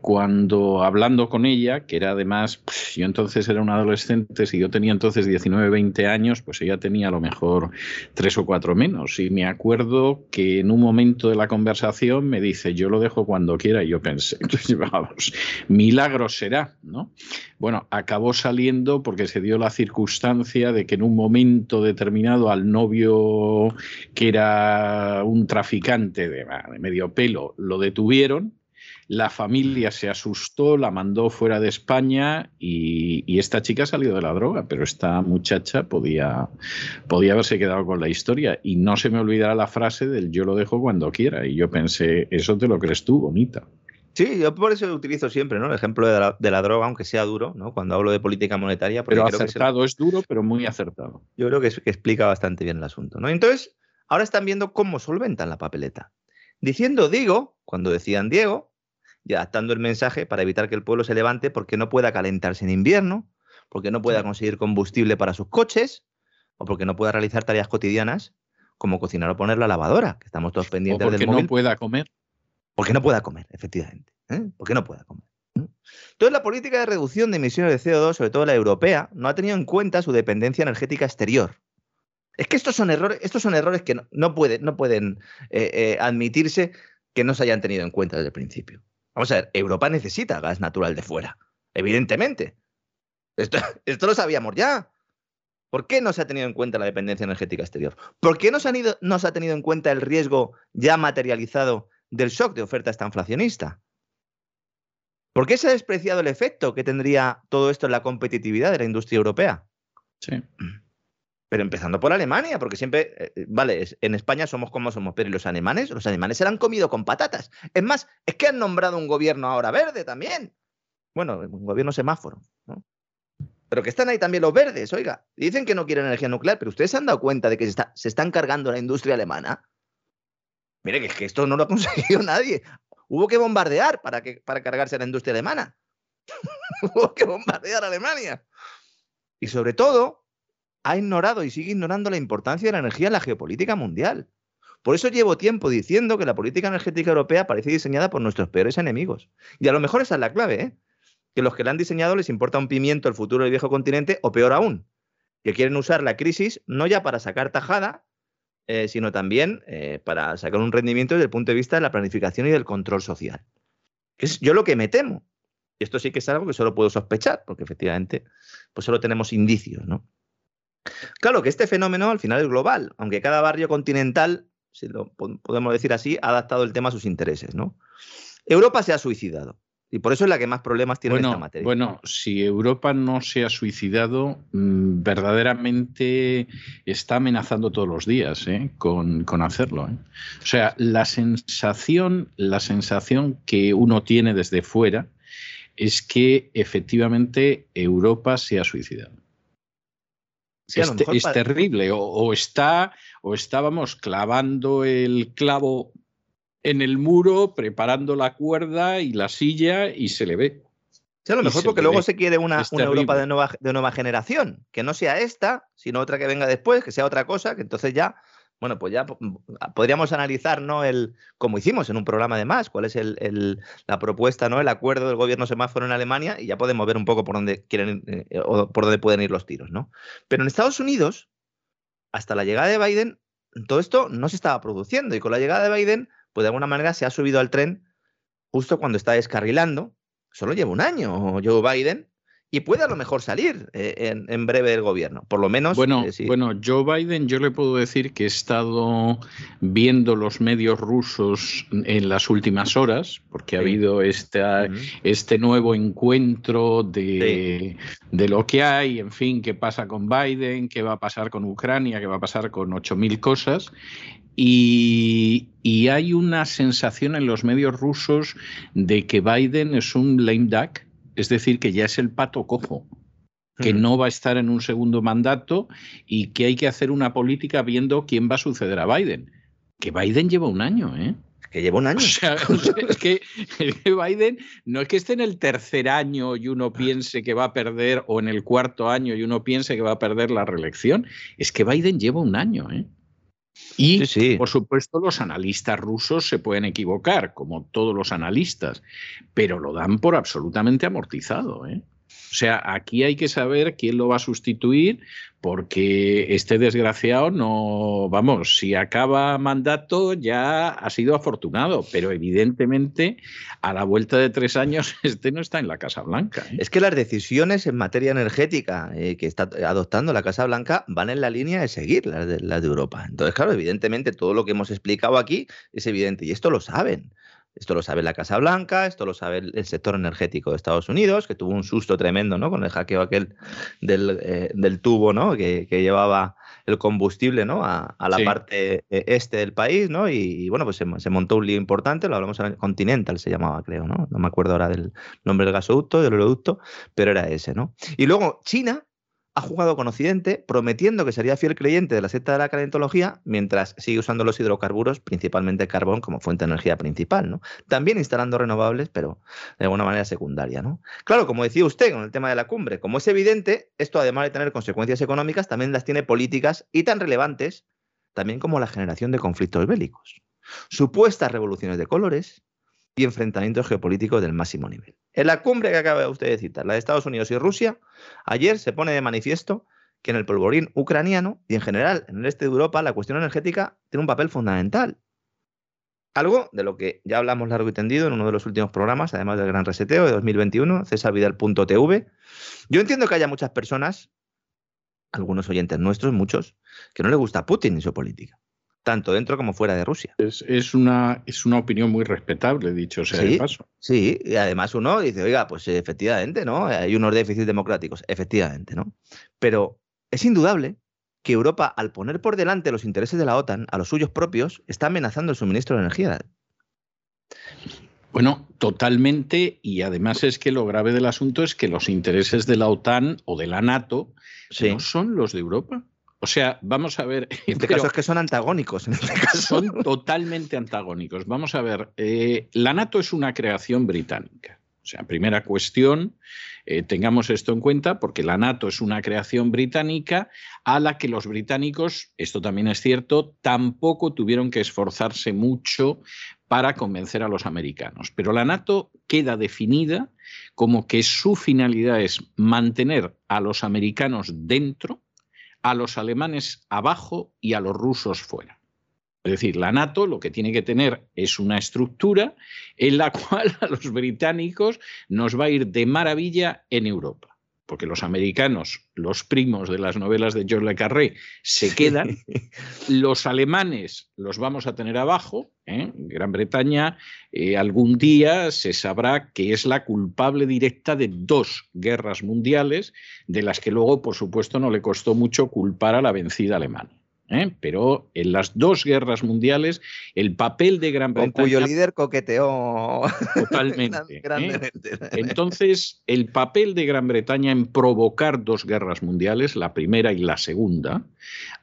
cuando hablando con ella, que era además, yo entonces era un adolescente, si yo tenía entonces 19, 20 años, pues ella tenía a lo mejor tres o cuatro menos. Y me acuerdo que en un momento de la conversación me dice, yo lo dejo cuando quiera. Y yo pensé, vamos, milagro será, ¿no? Bueno, acabó saliendo porque se dio la circunstancia de que en un momento determinado al novio, que era un traficante de medio pelo, lo detuvieron la familia se asustó, la mandó fuera de España y, esta chica salió de la droga, pero esta muchacha podía, podía haberse quedado con la historia. Y no se me olvidará la frase del yo lo dejo cuando quiera. Y yo pensé, eso te lo crees tú, bonita. Sí, yo por eso utilizo siempre ¿no? el ejemplo de la, droga, aunque sea duro, ¿no? cuando hablo de política monetaria. Pero acertado, es duro, pero muy acertado. Yo creo que, que, explica bastante bien el asunto. ¿no? Entonces, ahora están viendo cómo solventan la papeleta. Diciendo digo, cuando decían Diego, y adaptando el mensaje para evitar que el pueblo se levante porque no pueda calentarse en invierno, porque no pueda conseguir combustible para sus coches o porque no pueda realizar tareas cotidianas como cocinar o poner la lavadora, que estamos todos pendientes o porque no pueda comer. Porque no pueda comer, efectivamente. ¿eh? Porque no pueda comer. Entonces, la política de reducción de emisiones de CO2, sobre todo la europea, no ha tenido en cuenta su dependencia energética exterior. Es que estos son errores, estos son errores que no, pueden, no pueden eh, eh, admitirse que no se hayan tenido en cuenta desde el principio. Vamos a ver, Europa necesita gas natural de fuera, evidentemente. Esto, esto lo sabíamos ya. ¿Por qué no se ha tenido en cuenta la dependencia energética exterior? ¿Por qué no se, ido, no se ha tenido en cuenta el riesgo ya materializado del shock de oferta esta inflacionista? ¿Por qué se ha despreciado el efecto que tendría todo esto en la competitividad de la industria europea? Sí. Pero empezando por Alemania, porque siempre, eh, eh, vale, en España somos como somos, pero ¿y los alemanes? Los alemanes se han comido con patatas. Es más, es que han nombrado un gobierno ahora verde también. Bueno, un gobierno semáforo. Pero que están ahí también los verdes, oiga. Dicen que no quieren energía nuclear, pero ustedes se han dado cuenta de que se, está, se están cargando la industria alemana. Mire, que es que esto no lo ha conseguido nadie. Hubo que bombardear para, que, para cargarse la industria alemana. Hubo que bombardear a Alemania. Y sobre todo, ha ignorado y sigue ignorando la importancia de la energía en la geopolítica mundial. Por eso llevo tiempo diciendo que la política energética europea parece diseñada por nuestros peores enemigos. Y a lo mejor esa es la clave, ¿eh? que los que la han diseñado les importa un pimiento el futuro del viejo continente, o peor aún, que quieren usar la crisis no ya para sacar tajada, eh, sino también eh, para sacar un rendimiento desde el punto de vista de la planificación y del control social. Es yo lo que me temo. Y esto sí que es algo que solo puedo sospechar, porque efectivamente, pues solo tenemos indicios, ¿no? Claro que este fenómeno al final es global, aunque cada barrio continental, si lo podemos decir así, ha adaptado el tema a sus intereses. ¿no? Europa se ha suicidado. Y por eso es la que más problemas tiene en esta materia. Bueno, si Europa no se ha suicidado, mm, verdaderamente está amenazando todos los días ¿eh? con, hacerlo. ¿eh? O sea, la sensación, la sensación que uno tiene desde fuera es que efectivamente Europa se ha suicidado es, terrible. O, está, o estábamos clavando el clavo en el muro, preparando la cuerda y la silla y se le ve. Sí, a lo mejor porque luego se quiere una, Europa de nueva, de nueva generación, que no sea esta, sino otra que venga después, que sea otra cosa, que entonces ya bueno, pues ya mm, podríamos analizar, ¿no? El, como hicimos en un programa de más, cuál es el, la propuesta, ¿no? El acuerdo del gobierno semáforo en Alemania y ya podemos ver un poco por dónde quieren eh, o por dónde pueden ir los tiros, ¿no? Pero en Estados Unidos, hasta la llegada de Biden, todo esto no se estaba produciendo y con la llegada de Biden, pues de alguna manera se ha subido al tren justo cuando está descarrilando. Solo lleva un año Joe Biden y puede a lo mejor salir eh, en, breve del gobierno, por lo menos. Bueno, eh, bueno, Joe Biden, yo le puedo decir que he estado viendo los medios rusos en las últimas horas, porque ha habido esta, este nuevo encuentro de, de, lo que hay, en fin, qué pasa con Biden, qué va a pasar con Ucrania, qué va a pasar con 8.000 cosas. Y, y hay una sensación en los medios rusos de que Biden es un lame duck es decir, que ya es el pato cojo, que no va a estar en un segundo mandato y que hay que hacer una política viendo quién va a suceder a Biden. Que Biden lleva un año, ¿eh? que lleva un año. O sea, es que, Biden no es que esté en el tercer año y uno piense que va a perder, o en el cuarto año y uno piense que va a perder la reelección, es que Biden lleva un año, ¿eh? Y, por supuesto, los analistas rusos se pueden equivocar, como todos los analistas, pero lo dan por absolutamente amortizado. ¿eh? O sea, aquí hay que saber quién lo va a sustituir, porque este desgraciado no, vamos, si acaba mandato ya ha sido afortunado, pero evidentemente a la vuelta de tres años este no está en la Casa Blanca. ¿eh? Es que las decisiones en materia energética eh, que está adoptando la Casa Blanca van en la línea de seguir las de, las de Europa. Entonces, claro, evidentemente todo lo que hemos explicado aquí es evidente y esto lo saben. Esto lo sabe la Casa Blanca, esto lo sabe el, sector energético de Estados Unidos, que tuvo un susto tremendo ¿no? con el hackeo aquel del, eh, tubo ¿no? que, llevaba el combustible ¿no? a, la parte eh, este del país, ¿no? Y, bueno, pues se, montó un lío importante, lo hablamos en Continental, se llamaba, creo, ¿no? No me acuerdo ahora del nombre del gasoducto, del oleoducto, pero era ese, ¿no? Y luego China ha jugado con Occidente prometiendo que sería fiel creyente de la secta de la calentología mientras sigue usando los hidrocarburos, principalmente carbón, como fuente de energía principal, ¿no? También instalando renovables, pero de alguna manera secundaria, ¿no? Claro, como decía usted con el tema de la cumbre, como es evidente, esto además de tener consecuencias económicas, también las tiene políticas y tan relevantes también como la generación de conflictos bélicos. Supuestas revoluciones de colores, y enfrentamientos geopolíticos del máximo nivel. En la cumbre que acaba usted de citar, la de Estados Unidos y Rusia, ayer se pone de manifiesto que en el polvorín ucraniano y en general en el este de Europa la cuestión energética tiene un papel fundamental. Algo de lo que ya hablamos largo y tendido en uno de los últimos programas, además del gran reseteo de 2021, cesarvidal.tv. Yo entiendo que haya muchas personas, algunos oyentes nuestros, muchos, que no les gusta Putin y su política tanto dentro como fuera de Rusia. Es, una, es una opinión muy respetable, dicho sea de paso. Sí, y además uno dice, oiga, pues efectivamente, ¿no? Hay unos déficits democráticos, efectivamente, ¿no? Pero es indudable que Europa, al poner por delante los intereses de la OTAN a los suyos propios, está amenazando el suministro de energía. Bueno, totalmente, y además es que lo grave del asunto es que los intereses de la OTAN o de la NATO no son los de Europa. O sea, vamos a ver. En este caso es que son antagónicos. En este caso. Son totalmente antagónicos. Vamos a ver. Eh, la NATO es una creación británica. O sea, primera cuestión, eh, tengamos esto en cuenta, porque la NATO es una creación británica a la que los británicos, esto también es cierto, tampoco tuvieron que esforzarse mucho para convencer a los americanos. Pero la NATO queda definida como que su finalidad es mantener a los americanos dentro a los alemanes abajo y a los rusos fuera. Es decir, la NATO lo que tiene que tener es una estructura en la cual a los británicos nos va a ir de maravilla en Europa porque los americanos, los primos de las novelas de George Le Carré, se quedan, los alemanes los vamos a tener abajo, ¿eh? Gran Bretaña eh, algún día se sabrá que es la culpable directa de dos guerras mundiales, de las que luego, por supuesto, no le costó mucho culpar a la vencida alemana. ¿Eh? pero en las dos guerras mundiales el papel de Gran Bretaña... Con cuyo líder coqueteó totalmente. ¿eh? Entonces, el papel de Gran Bretaña en provocar dos guerras mundiales, la primera y la segunda,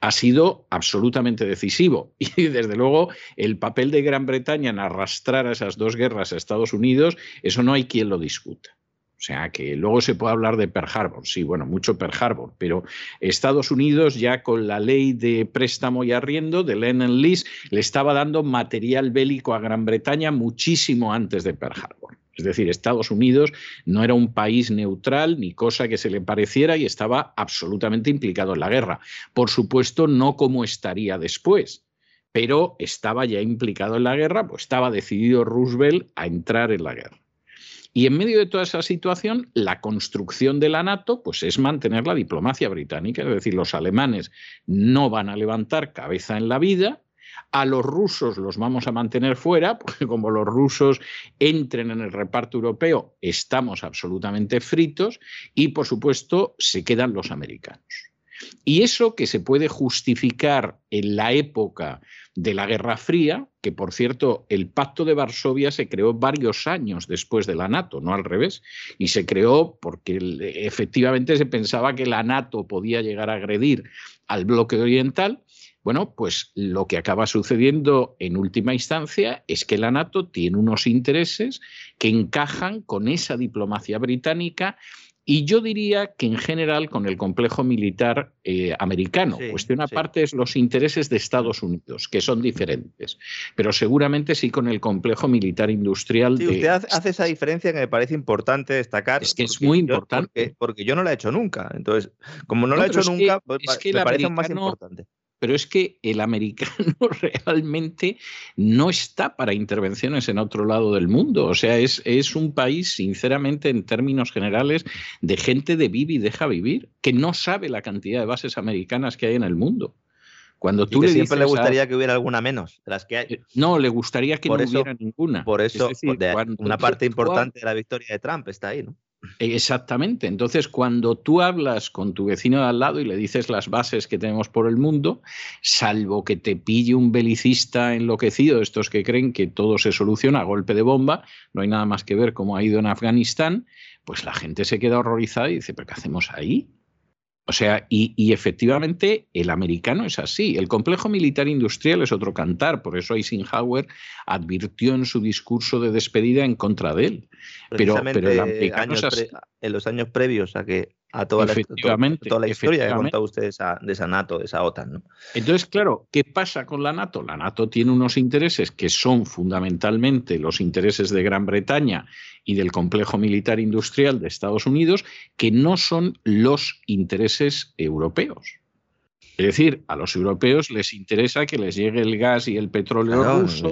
ha sido absolutamente decisivo. Y desde luego, el papel de Gran Bretaña en arrastrar a esas dos guerras a Estados Unidos, eso no hay quien lo discuta. O sea, que luego se puede hablar de Pearl Harbor, sí, bueno, mucho Pearl Harbor, pero Estados Unidos ya con la ley de préstamo y arriendo de Lennon Lease le estaba dando material bélico a Gran Bretaña muchísimo antes de Pearl Harbor. Es decir, Estados Unidos no era un país neutral ni cosa que se le pareciera y estaba absolutamente implicado en la guerra. Por supuesto, no como estaría después, pero estaba ya implicado en la guerra, pues estaba decidido Roosevelt a entrar en la guerra. Y en medio de toda esa situación, la construcción de la NATO pues, es mantener la diplomacia británica, es decir, los alemanes no van a levantar cabeza en la vida, a los rusos los vamos a mantener fuera, porque como los rusos entren en el reparto europeo, estamos absolutamente fritos y, por supuesto, se quedan los americanos. Y eso que se puede justificar en la época de la Guerra Fría, que por cierto el Pacto de Varsovia se creó varios años después de la NATO, no al revés, y se creó porque efectivamente se pensaba que la NATO podía llegar a agredir al bloque oriental. Bueno, pues lo que acaba sucediendo en última instancia es que la NATO tiene unos intereses que encajan con esa diplomacia británica y yo diría que en general con el complejo militar eh, americano. Cuestión aparte es los intereses de Estados Unidos, que son diferentes, pero seguramente sí con el complejo militar industrial. Sí, usted hace esa diferencia que me parece importante destacar. Es que es muy importante. porque, yo no la he hecho nunca. Entonces, como no, la he hecho nunca, pues, me parece más importante pero es que el americano realmente no está para intervenciones en otro lado del mundo. O sea, es, es un país, sinceramente, en términos generales, de gente de vive y deja vivir, que no sabe la cantidad de bases americanas que hay en el mundo. Cuando tú le siempre le gustaría que hubiera alguna menos de las que hay. Eh, no, le gustaría que no hubiera ninguna. Por eso, una parte importante de la victoria de Trump está ahí, ¿no? Exactamente. Entonces, cuando tú hablas con tu vecino de al lado y le dices las bases que tenemos por el mundo, salvo que te pille un belicista enloquecido, estos que creen que todo se soluciona a golpe de bomba, no hay nada más que ver cómo ha ido en Afganistán, pues la gente se queda horrorizada y dice, ¿pero qué hacemos ahí? O sea, y, efectivamente el americano es así. El complejo militar industrial es otro cantar, por eso Eisenhower advirtió en su discurso de despedida en contra de él. Pero, pero el americano es así. en los años previos a que a toda, la, toda la historia que ha contado usted de esa, NATO, de esa OTAN. ¿no? Entonces, claro, ¿qué pasa con la NATO? La NATO tiene unos intereses que son fundamentalmente los intereses de Gran Bretaña y del complejo militar industrial de Estados Unidos, que no son los intereses europeos. Es decir, a los europeos les interesa que les llegue el gas y el petróleo ruso,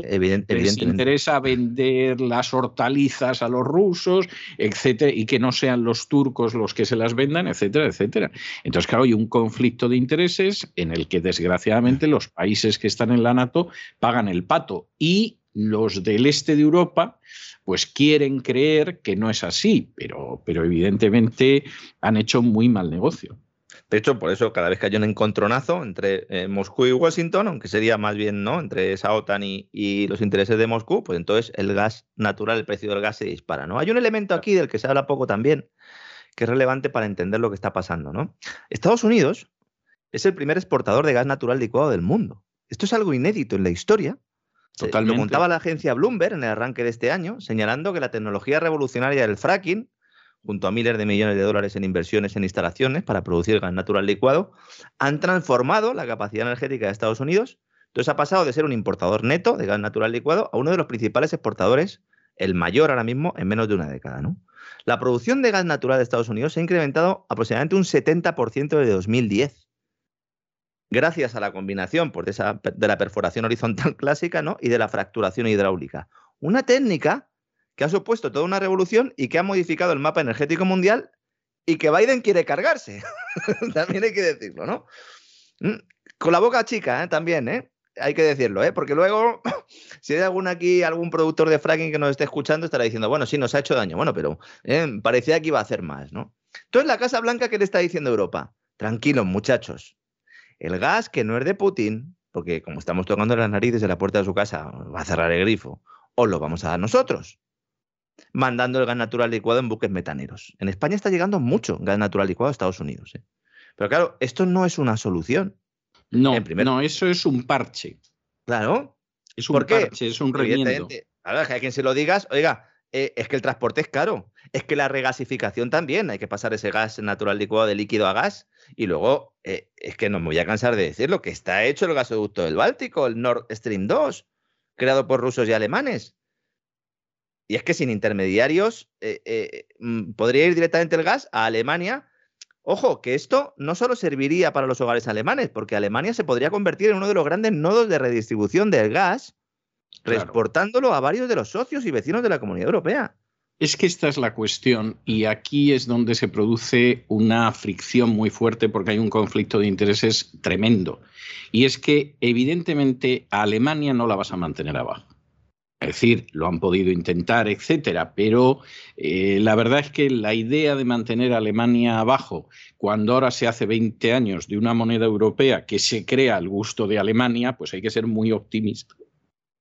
les interesa vender las hortalizas a los rusos, etcétera, y que no sean los turcos los que se las vendan, etcétera, etcétera. Entonces, claro, hay un conflicto de intereses en el que desgraciadamente los países que están en la NATO pagan el pato y los del este de Europa pues quieren creer que no es así, pero, pero evidentemente han hecho muy mal negocio. De hecho, por eso cada vez que hay un encontronazo entre eh, Moscú y Washington, aunque sería más bien ¿no? entre esa OTAN y, los intereses de Moscú, pues entonces el gas natural, el precio del gas se dispara. ¿no? Hay un elemento aquí del que se habla poco también, que es relevante para entender lo que está pasando. ¿no? Estados Unidos es el primer exportador de gas natural licuado del mundo. Esto es algo inédito en la historia. Totalmente. Lo contaba la agencia Bloomberg en el arranque de este año, señalando que la tecnología revolucionaria del fracking junto a miles de millones de dólares en inversiones en instalaciones para producir gas natural licuado, han transformado la capacidad energética de Estados Unidos. Entonces ha pasado de ser un importador neto de gas natural licuado a uno de los principales exportadores, el mayor ahora mismo, en menos de una década. ¿no? La producción de gas natural de Estados Unidos se ha incrementado aproximadamente un 70% desde 2010 gracias a la combinación pues, de, esa, de, la perforación horizontal clásica ¿no? y de la fracturación hidráulica. Una técnica que ha supuesto toda una revolución y que ha modificado el mapa energético mundial y que Biden quiere cargarse. también hay que decirlo, ¿no? Mm, con la boca chica, ¿eh? también, ¿eh? Hay que decirlo, ¿eh? Porque luego, si hay algún aquí, algún productor de fracking que nos esté escuchando, estará diciendo, bueno, sí, nos ha hecho daño. Bueno, pero ¿eh? parecía que iba a hacer más, ¿no? Entonces, la Casa Blanca, ¿qué le está diciendo Europa? Tranquilos, muchachos. El gas que no es de Putin, porque como estamos tocando las narices de la puerta de su casa, va a cerrar el grifo, os lo vamos a dar nosotros mandando el gas natural licuado en buques metaneros. En España está llegando mucho gas natural licuado a Estados Unidos. ¿eh? Pero claro, esto no es una solución. No, no, eso es un parche. Claro. Es un parche, es un remiendo. Claro, que a quien se lo digas, oiga, eh, es que el transporte es caro. Es que la regasificación también, hay que pasar ese gas natural licuado de líquido a gas. Y luego, eh, es que no me voy a cansar de decirlo, que está hecho el gasoducto del Báltico, el Nord Stream 2, creado por rusos y alemanes. Y es que sin intermediarios eh, eh, mm, podría ir directamente el gas a Alemania. Ojo, que esto no solo serviría para los hogares alemanes, porque Alemania se podría convertir en uno de los grandes nodos de redistribución del gas, transportándolo a varios de los socios y vecinos de la Comunidad Europea. Es que esta es la cuestión y aquí es donde se produce una fricción muy fuerte porque hay un conflicto de intereses tremendo. Y es que evidentemente a Alemania no la vas a mantener abajo. Es decir, lo han podido intentar, etcétera, pero eh, la verdad es que la idea de mantener a Alemania abajo, cuando ahora se hace 20 años de una moneda europea que se crea al gusto de Alemania, pues hay que ser muy optimista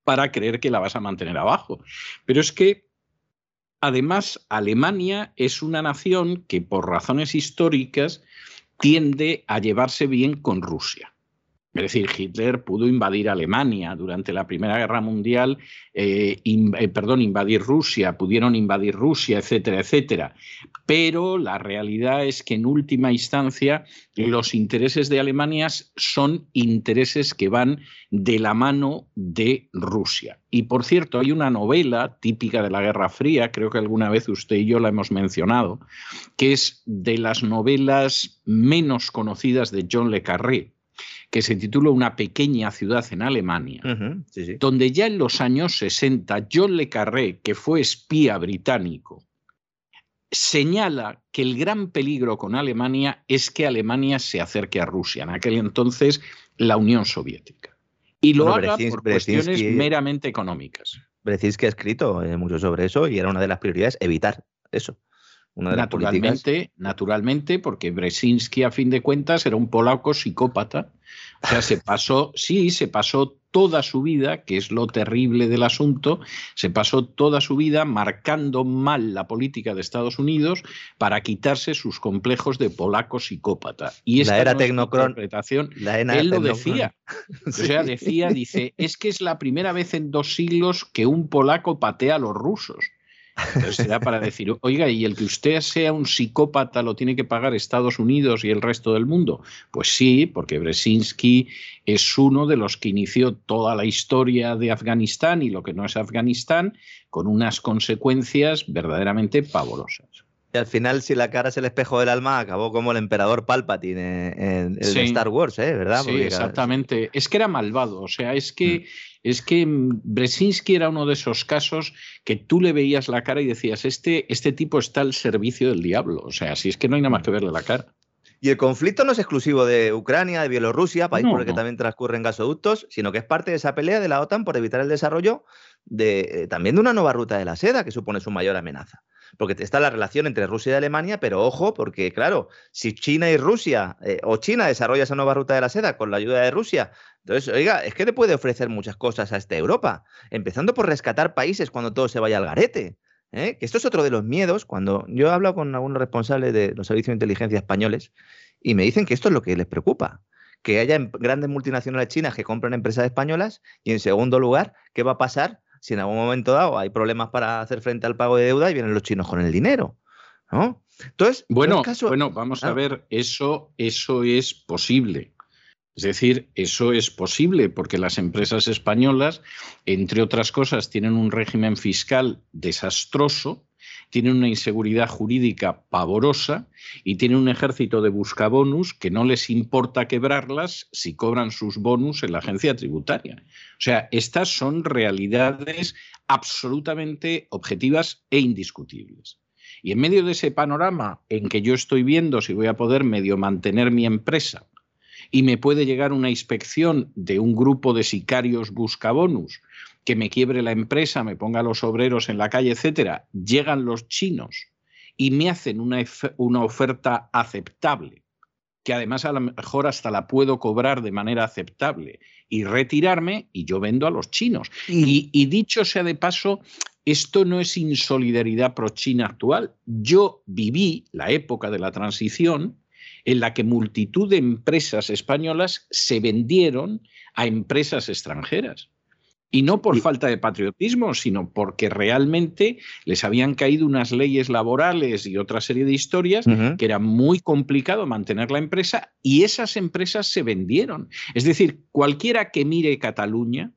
para creer que la vas a mantener abajo. Pero es que Además, Alemania es una nación que por razones históricas tiende a llevarse bien con Rusia. Es decir, Hitler pudo invadir Alemania durante la Primera Guerra Mundial, eh, eh, perdón, invadir Rusia, pudieron invadir Rusia, etcétera, etcétera. Pero la realidad es que en última instancia los intereses de Alemania son intereses que van de la mano de Rusia. Y por cierto, hay una novela típica de la Guerra Fría, creo que alguna vez usted y yo la hemos mencionado, que es de las novelas menos conocidas de John Le Carré que se titula Una pequeña ciudad en Alemania, donde ya en los años 60 John Le Carré, que fue espía británico, señala que el gran peligro con Alemania es que Alemania se acerque a Rusia, en aquel entonces la Unión Soviética. Y lo haga por cuestiones meramente económicas. que ha escrito eh, mucho sobre eso y era una de las prioridades evitar eso. Naturalmente, naturalmente, porque Brzezinski a fin de cuentas era un polaco psicópata o sea, se pasó, sí, se pasó toda su vida, que es lo terrible del asunto, se pasó toda su vida marcando mal la política de Estados Unidos para quitarse sus complejos de polaco psicópata. Y esta la era interpretación, él lo decía. O sea, decía, dice, es que es la primera vez en dos siglos que un polaco patea a los rusos. Entonces será para decir, oiga, ¿y el que usted sea un psicópata lo tiene que pagar Estados Unidos y el resto del mundo? Pues sí, porque Brzezinski es uno de los que inició toda la historia de Afganistán y lo que no es Afganistán, con unas consecuencias verdaderamente pavorosas. Y al final, si la cara es el espejo del alma, acabó como el emperador Palpatine en, Star Wars, ¿eh? ¿verdad? sí, exactamente. Es que era malvado, o sea, es que mm es que Brzezinski era uno de esos casos que tú le veías la cara y decías, este, este tipo está al servicio del diablo. O sea, si es que no hay nada más que verle la cara. Y el conflicto no es exclusivo de Ucrania, de Bielorrusia, país por el que también transcurren gasoductos, sino que es parte de esa pelea de la OTAN por evitar el desarrollo de, eh, también de una nueva ruta de la seda, que supone su mayor amenaza. Porque está la relación entre Rusia y Alemania, pero ojo, porque claro, si China y Rusia, eh, o China desarrolla esa nueva ruta de la seda con la ayuda de Rusia, entonces, oiga, es que le puede ofrecer muchas cosas a esta Europa, empezando por rescatar países cuando todo se vaya al garete. ¿eh? Que esto es otro de los miedos, cuando yo hablo con algunos responsables de los servicios de inteligencia españoles y me dicen que esto es lo que les preocupa, que haya em, grandes multinacionales chinas que compren empresas españolas y en segundo lugar, ¿qué va a pasar si en algún momento dado hay problemas para hacer frente al pago de deuda y vienen los chinos con el dinero? ¿no? Entonces, bueno, bueno, vamos a ver, eso, eso es posible. Es decir, eso es posible porque las empresas españolas, entre otras cosas, tienen un régimen fiscal desastroso, tienen una inseguridad jurídica pavorosa y tienen un ejército de buscabonus que no les importa quebrarlas si cobran sus bonus en la agencia tributaria. O sea, estas son realidades absolutamente objetivas e indiscutibles. Y en medio de ese panorama en que yo estoy viendo si voy a poder medio mantener mi empresa, y me puede llegar una inspección de un grupo de sicarios buscabonus que me quiebre la empresa, me ponga los obreros en la calle, etcétera, llegan los chinos y me hacen una, una oferta aceptable, que además a lo mejor hasta la puedo cobrar de manera aceptable y retirarme y yo vendo a los chinos. Y, y dicho sea de paso, esto no es insolidaridad pro-China actual. Yo viví la época de la transición en la que multitud de empresas españolas se vendieron a empresas extranjeras. Y no por falta de patriotismo, sino porque realmente les habían caído unas leyes laborales y otra serie de historias que era muy complicado mantener la empresa y esas empresas se vendieron. Es decir, cualquiera que mire Cataluña,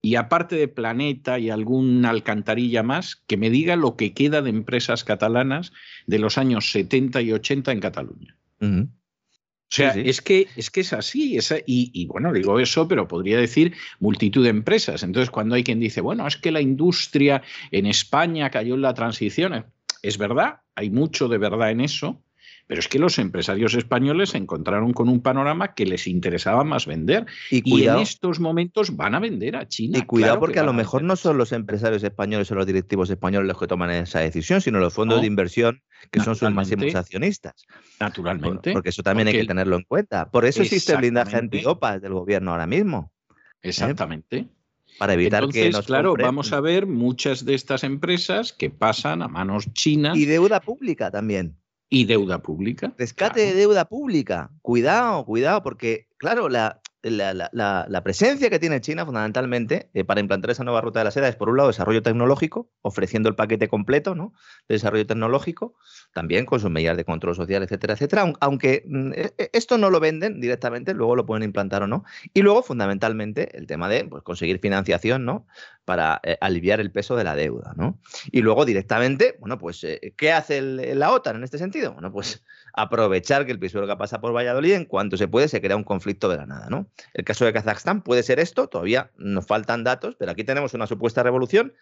y aparte de Planeta y alguna alcantarilla más, que me diga lo que queda de empresas catalanas de los años 70 y 80 en Cataluña. O sea, Es, que, es que es así. y, y, bueno, digo eso, pero podría decir multitud de empresas. Entonces, cuando hay quien dice, bueno, es que la industria en España cayó en la transición, es verdad, hay mucho de verdad en eso, pero es que los empresarios españoles se encontraron con un panorama que les interesaba más vender. Y, en estos momentos van a vender a China. Y cuidado porque a lo mejor no son los empresarios españoles o los directivos españoles los que toman esa decisión, sino los fondos de inversión que son sus máximos accionistas. Naturalmente. Porque eso también hay que tenerlo en cuenta. Por eso existe el blindaje antiopas del gobierno ahora mismo. ¿eh? Exactamente. para evitar que nos claro, vamos a ver muchas de estas empresas que pasan a manos chinas. Y deuda pública también. Y deuda pública. Rescate de deuda pública. Cuidado, cuidado, porque, claro, la, presencia que tiene China fundamentalmente eh, para implantar esa nueva ruta de la seda es, por un lado, desarrollo tecnológico, ofreciendo el paquete completo ¿no? de desarrollo tecnológico, también con sus medidas de control social, etcétera, etcétera. Aunque mm, e, e, esto no lo venden directamente, luego lo pueden implantar o no. Y luego, fundamentalmente, el tema de pues, conseguir financiación ¿no? para eh, aliviar el peso de la deuda. ¿no? Y luego, directamente, bueno, pues, eh, ¿qué hace la OTAN en este sentido? Bueno, pues aprovechar que el que pasa por Valladolid, en cuanto se puede, se crea un conflicto de la nada. ¿no? El caso de Kazajstán puede ser esto, todavía nos faltan datos, pero aquí tenemos una supuesta revolución.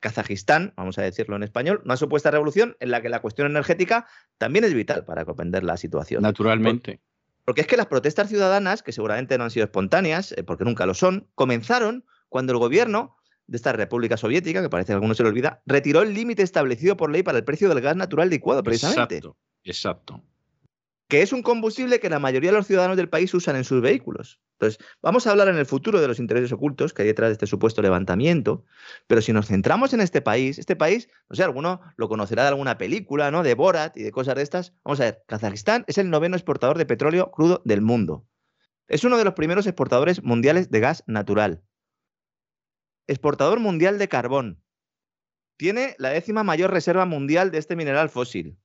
Kazajistán, vamos a decirlo en español, una supuesta revolución en la que la cuestión energética también es vital para comprender la situación. Naturalmente. Porque es que las protestas ciudadanas, que seguramente no han sido espontáneas, eh, porque nunca lo son, comenzaron cuando el gobierno de esta República Soviética, que parece que a algunos se le olvida, retiró el límite establecido por ley para el precio del gas natural licuado, precisamente. Exacto, exacto que es un combustible que la mayoría de los ciudadanos del país usan en sus vehículos. Entonces, vamos a hablar en el futuro de los intereses ocultos que hay detrás de este supuesto levantamiento, pero si nos centramos en este país, este país, no sé, alguno lo conocerá de alguna película, ¿no? De Borat y de cosas de estas. Vamos a ver, Kazajistán es el noveno exportador de petróleo crudo del mundo. Es uno de los primeros exportadores mundiales de gas natural. Exportador mundial de carbón. Tiene la décima mayor reserva mundial de este mineral fósil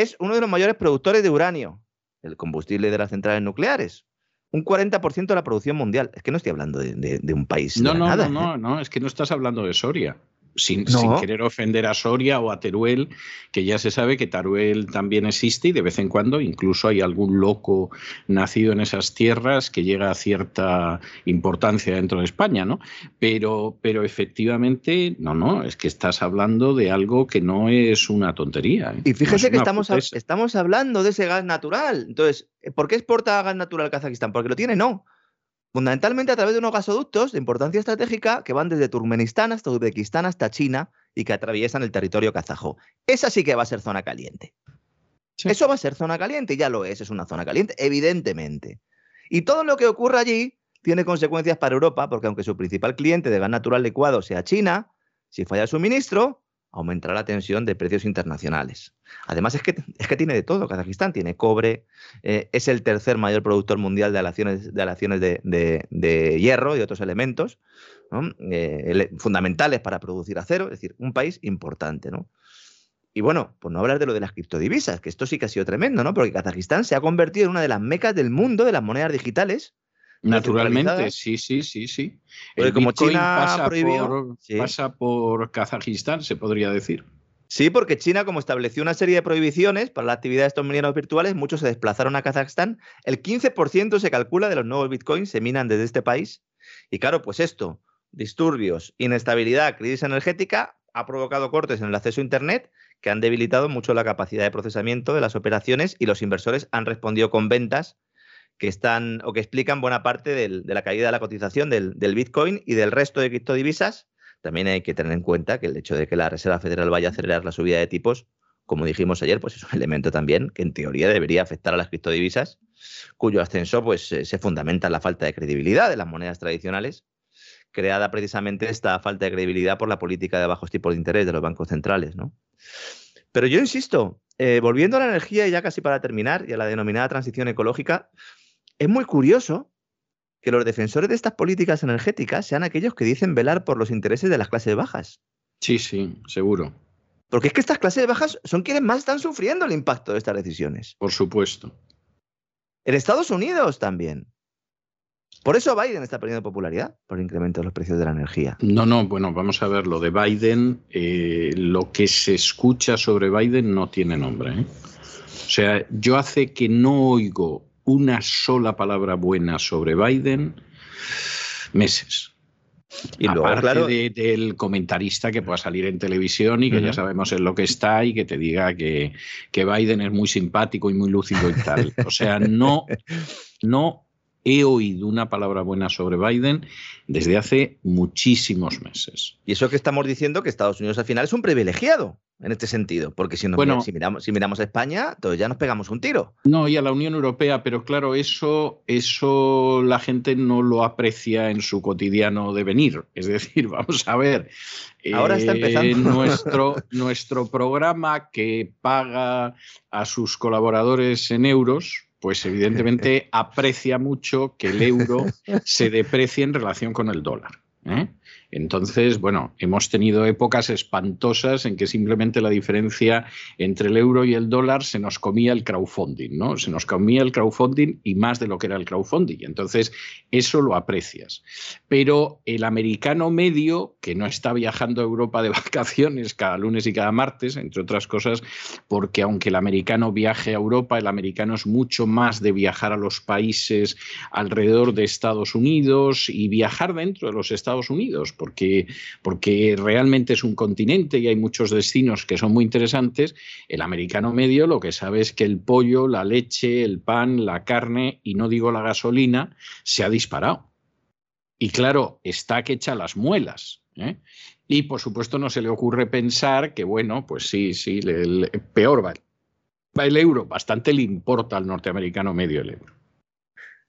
es uno de los mayores productores de uranio, el combustible de las centrales nucleares. Un 40% de la producción mundial. Es que no estoy hablando de, un país. No, no, no, no, no, es que no estás hablando de Soria sin, querer ofender a Soria o a Teruel, que ya se sabe que Teruel también existe y de vez en cuando incluso hay algún loco nacido en esas tierras que llega a cierta importancia dentro de España, ¿no? Pero, pero efectivamente, no, no, es que estás hablando de algo que no es una tontería. ¿eh? Y fíjese que estamos, estamos hablando de ese gas natural. Entonces, ¿por qué exporta gas natural Kazajistán? Porque lo tiene, no fundamentalmente a través de unos gasoductos de importancia estratégica que van desde Turkmenistán hasta Uzbekistán hasta China y que atraviesan el territorio kazajo. Esa sí que va a ser zona caliente. Eso va a ser zona caliente, ya lo es, es una zona caliente, evidentemente. Y todo lo que ocurra allí tiene consecuencias para Europa, porque aunque su principal cliente de gas natural licuado sea China, si falla el suministro, aumentará la tensión de precios internacionales. Además, es que, es que tiene de todo. Kazajistán tiene cobre, eh, es el tercer mayor productor mundial de aleaciones de, de, hierro y otros elementos eh, fundamentales para producir acero, es decir, un país importante. ¿no? Y bueno, por no hablar de lo de las criptodivisas, que esto sí que ha sido tremendo, ¿no? Porque Kazajistán se ha convertido en una de las mecas del mundo de las monedas digitales Naturalmente, sí, sí, sí, sí. El como China pasa, por, pasa por Kazajistán, se podría decir. Sí, porque China, como estableció una serie de prohibiciones para la actividad de estos mineros virtuales, muchos se desplazaron a Kazajstán. El 15% se calcula de los nuevos bitcoins se minan desde este país. Y claro, pues esto, disturbios, inestabilidad, crisis energética, ha provocado cortes en el acceso a Internet que han debilitado mucho la capacidad de procesamiento de las operaciones y los inversores han respondido con ventas que están o que explican buena parte de la caída de la cotización del, Bitcoin y del resto de criptodivisas. También hay que tener en cuenta que el hecho de que la Reserva Federal vaya a acelerar la subida de tipos, como dijimos ayer, pues es un elemento también que en teoría debería afectar a las criptodivisas, cuyo ascenso pues, se fundamenta en la falta de credibilidad de las monedas tradicionales, creada precisamente esta falta de credibilidad por la política de bajos tipos de interés de los bancos centrales. ¿no? Pero yo insisto, eh, volviendo a la energía y ya casi para terminar, y a la denominada transición ecológica, es muy curioso que los defensores de estas políticas energéticas sean aquellos que dicen velar por los intereses de las clases bajas. Sí, sí, seguro. Porque es que estas clases bajas son quienes más están sufriendo el impacto de estas decisiones. Por supuesto. En Estados Unidos también. Por eso Biden está perdiendo popularidad, por el incremento de los precios de la energía. No, no, bueno, vamos a ver, lo de Biden, eh, lo que se escucha sobre Biden no tiene nombre. ¿eh? O sea, yo hace que no oigo una sola palabra buena sobre Biden meses. Y luego, Aparte claro, del comentarista que pueda salir en televisión y que ya sabemos en lo que está y que te diga que, que, Biden es muy simpático y muy lúcido y tal. O sea, no, no he oído una palabra buena sobre Biden desde hace muchísimos meses. Y eso que estamos diciendo que Estados Unidos al final es un privilegiado en este sentido, porque si, si, miramos, si miramos a España, entonces ya nos pegamos un tiro. No, y a la Unión Europea, pero claro, eso, eso la gente no lo aprecia en su cotidiano devenir. Es decir, vamos a ver. Ahora está empezando. Eh, nuestro, nuestro programa que paga a sus colaboradores en euros, pues evidentemente aprecia mucho que el euro se deprecie en relación con el dólar. ¿eh? Entonces, bueno, hemos tenido épocas espantosas en que simplemente la diferencia entre el euro y el dólar se nos comía el crowdfunding, ¿no? Se nos comía el crowdfunding y más de lo que era el crowdfunding. Entonces, eso lo aprecias. Pero el americano medio, que no está viajando a Europa de vacaciones cada lunes y cada martes, entre otras cosas, porque aunque el americano viaje a Europa, el americano es mucho más de viajar a los países alrededor de Estados Unidos y viajar dentro de los Estados Unidos porque, realmente es un continente y hay muchos destinos que son muy interesantes, el americano medio lo que sabe es que el pollo, la leche, el pan, la carne y no digo la gasolina se ha disparado. Y claro, está que echa las muelas. ¿eh? Y por supuesto no se le ocurre pensar que, bueno, pues sí, sí, el, peor va el euro, bastante le importa al norteamericano medio el euro.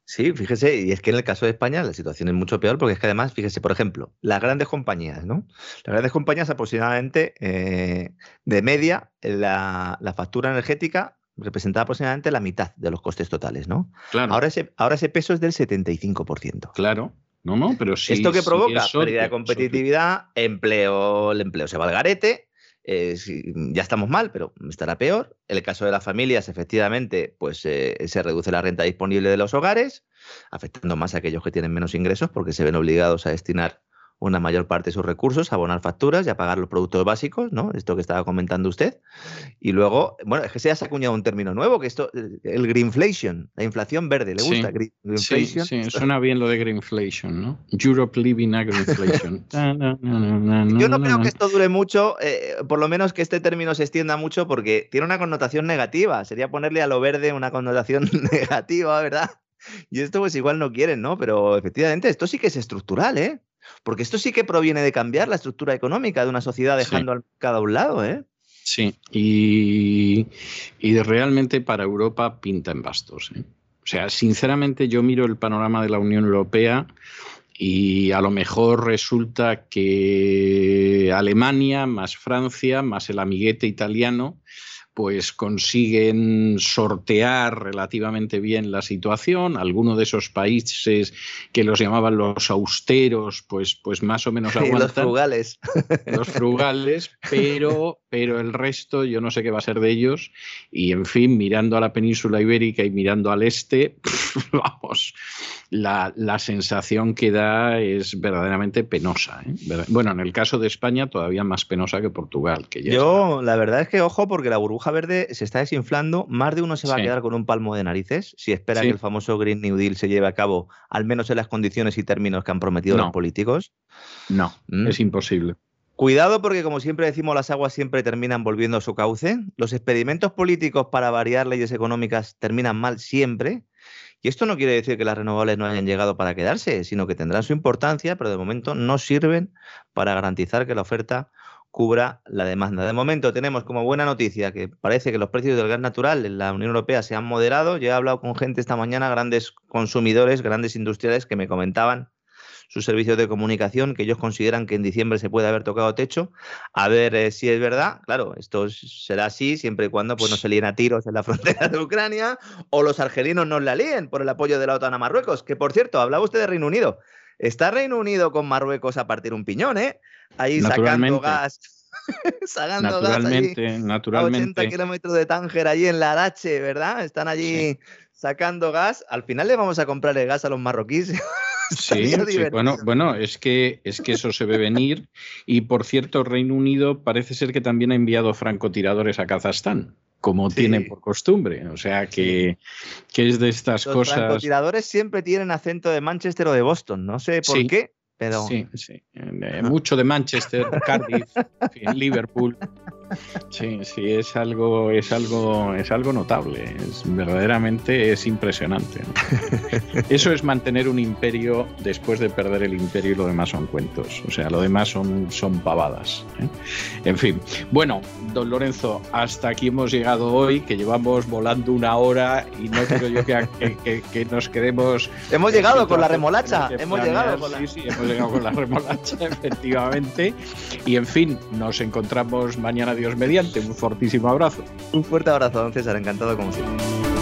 Sí, fíjese, y es que en el caso de España la situación es mucho peor porque es que además, fíjese, por ejemplo, las grandes compañías, ¿no? Las grandes compañías aproximadamente, eh, de media, la, factura energética representaba aproximadamente la mitad de los costes totales, ¿no? Claro. Ahora ese, ahora ese peso es del 75%. Claro. No, no, pero sí. ¿Esto que provoca? Pérdida de competitividad, empleo, el empleo se va al garete, eh, ya estamos mal, pero estará peor. En el caso de las familias, efectivamente, pues eh, se reduce la renta disponible de los hogares, afectando más a aquellos que tienen menos ingresos porque se ven obligados a destinar una mayor parte de sus recursos, abonar facturas y a pagar los productos básicos, ¿no? Esto que estaba comentando usted. Y luego, bueno, es que se ha acuñado un término nuevo, que esto, el greenflation, la inflación verde, ¿le gusta? Sí, sí, suena bien lo de greenflation, ¿no? Europe living a greenflation. Yo no creo que esto dure mucho, eh, por lo menos que este término se extienda mucho, porque tiene una connotación negativa. Sería ponerle a lo verde una connotación negativa, ¿verdad? Y esto pues igual no quieren, ¿no? Pero efectivamente, esto sí que es estructural, ¿eh? Porque esto sí que proviene de cambiar la estructura económica de una sociedad dejando al mercado a un lado, ¿eh? Sí, y, y, realmente para Europa pinta en bastos. ¿eh? O sea, sinceramente yo miro el panorama de la Unión Europea y a lo mejor resulta que Alemania, más Francia, más el amiguete italiano, pues consiguen sortear relativamente bien la situación. Algunos de esos países que los llamaban los austeros, pues, pues más o menos aguantan. los frugales. Los frugales, pero, pero el resto yo no sé qué va a ser de ellos. Y en fin, mirando a la península ibérica y mirando al este, vamos, la, sensación que da es verdaderamente penosa. ¿eh? Bueno, en el caso de España todavía más penosa que Portugal. Que Yo, la verdad es que ojo, porque la burbuja verde se está desinflando, más de uno se va a quedar con un palmo de narices si espera que el famoso Green New Deal se lleve a cabo, al menos en las condiciones y términos que han prometido los políticos. No, mm. es imposible. Cuidado porque, como siempre decimos, las aguas siempre terminan volviendo a su cauce. Los experimentos políticos para variar leyes económicas terminan mal siempre. Y esto no quiere decir que las renovables no hayan llegado para quedarse, sino que tendrán su importancia, pero de momento no sirven para garantizar que la oferta cubra la demanda. De momento tenemos como buena noticia que parece que los precios del gas natural en la Unión Europea se han moderado. Yo he hablado con gente esta mañana, grandes consumidores, grandes industriales que me comentaban sus servicios de comunicación, que ellos consideran que en diciembre se puede haber tocado techo. A ver eh, si es verdad. Claro, esto será así siempre y cuando pues, no se líen a tiros en la frontera de Ucrania o los argelinos no la líen por el apoyo de la OTAN a Marruecos. Que por cierto, hablaba usted de Reino Unido. Está Reino Unido con Marruecos a partir un piñón, ¿eh? Ahí sacando gas. sacando naturalmente, gas naturalmente. A 80 kilómetros de Tánger, allí en la Arache, ¿verdad? Están allí sacando gas. Al final le vamos a comprar el gas a los marroquíes. Sí, bueno, bueno, es que es que eso se ve venir y por cierto, Reino Unido parece ser que también ha enviado francotiradores a Kazajstán como tienen por costumbre. O sea que, que es de estas Los cosas. francotiradores siempre tienen acento de Manchester o de Boston, no sé por Sí. qué, pero Sí, sí. Eh, mucho de Manchester, Cardiff, en fin, Liverpool. Sí, sí, es algo, es algo, es algo notable. Es verdaderamente es impresionante. ¿no? Eso es mantener un imperio después de perder el imperio y lo demás son cuentos. O sea, lo demás son, son pavadas. ¿eh? En fin. Bueno, don Lorenzo, hasta aquí hemos llegado hoy, que llevamos volando una hora y no quiero yo que, que- que- que nos quedemos hemos llegado con la remolacha, que hemos planear, llegado con la... Sí, sí, hemos llegado con la remolacha, efectivamente. Y en fin, nos encontramos mañana, Dios mediante. Un fortísimo abrazo. Un fuerte abrazo, don César, encantado como siempre.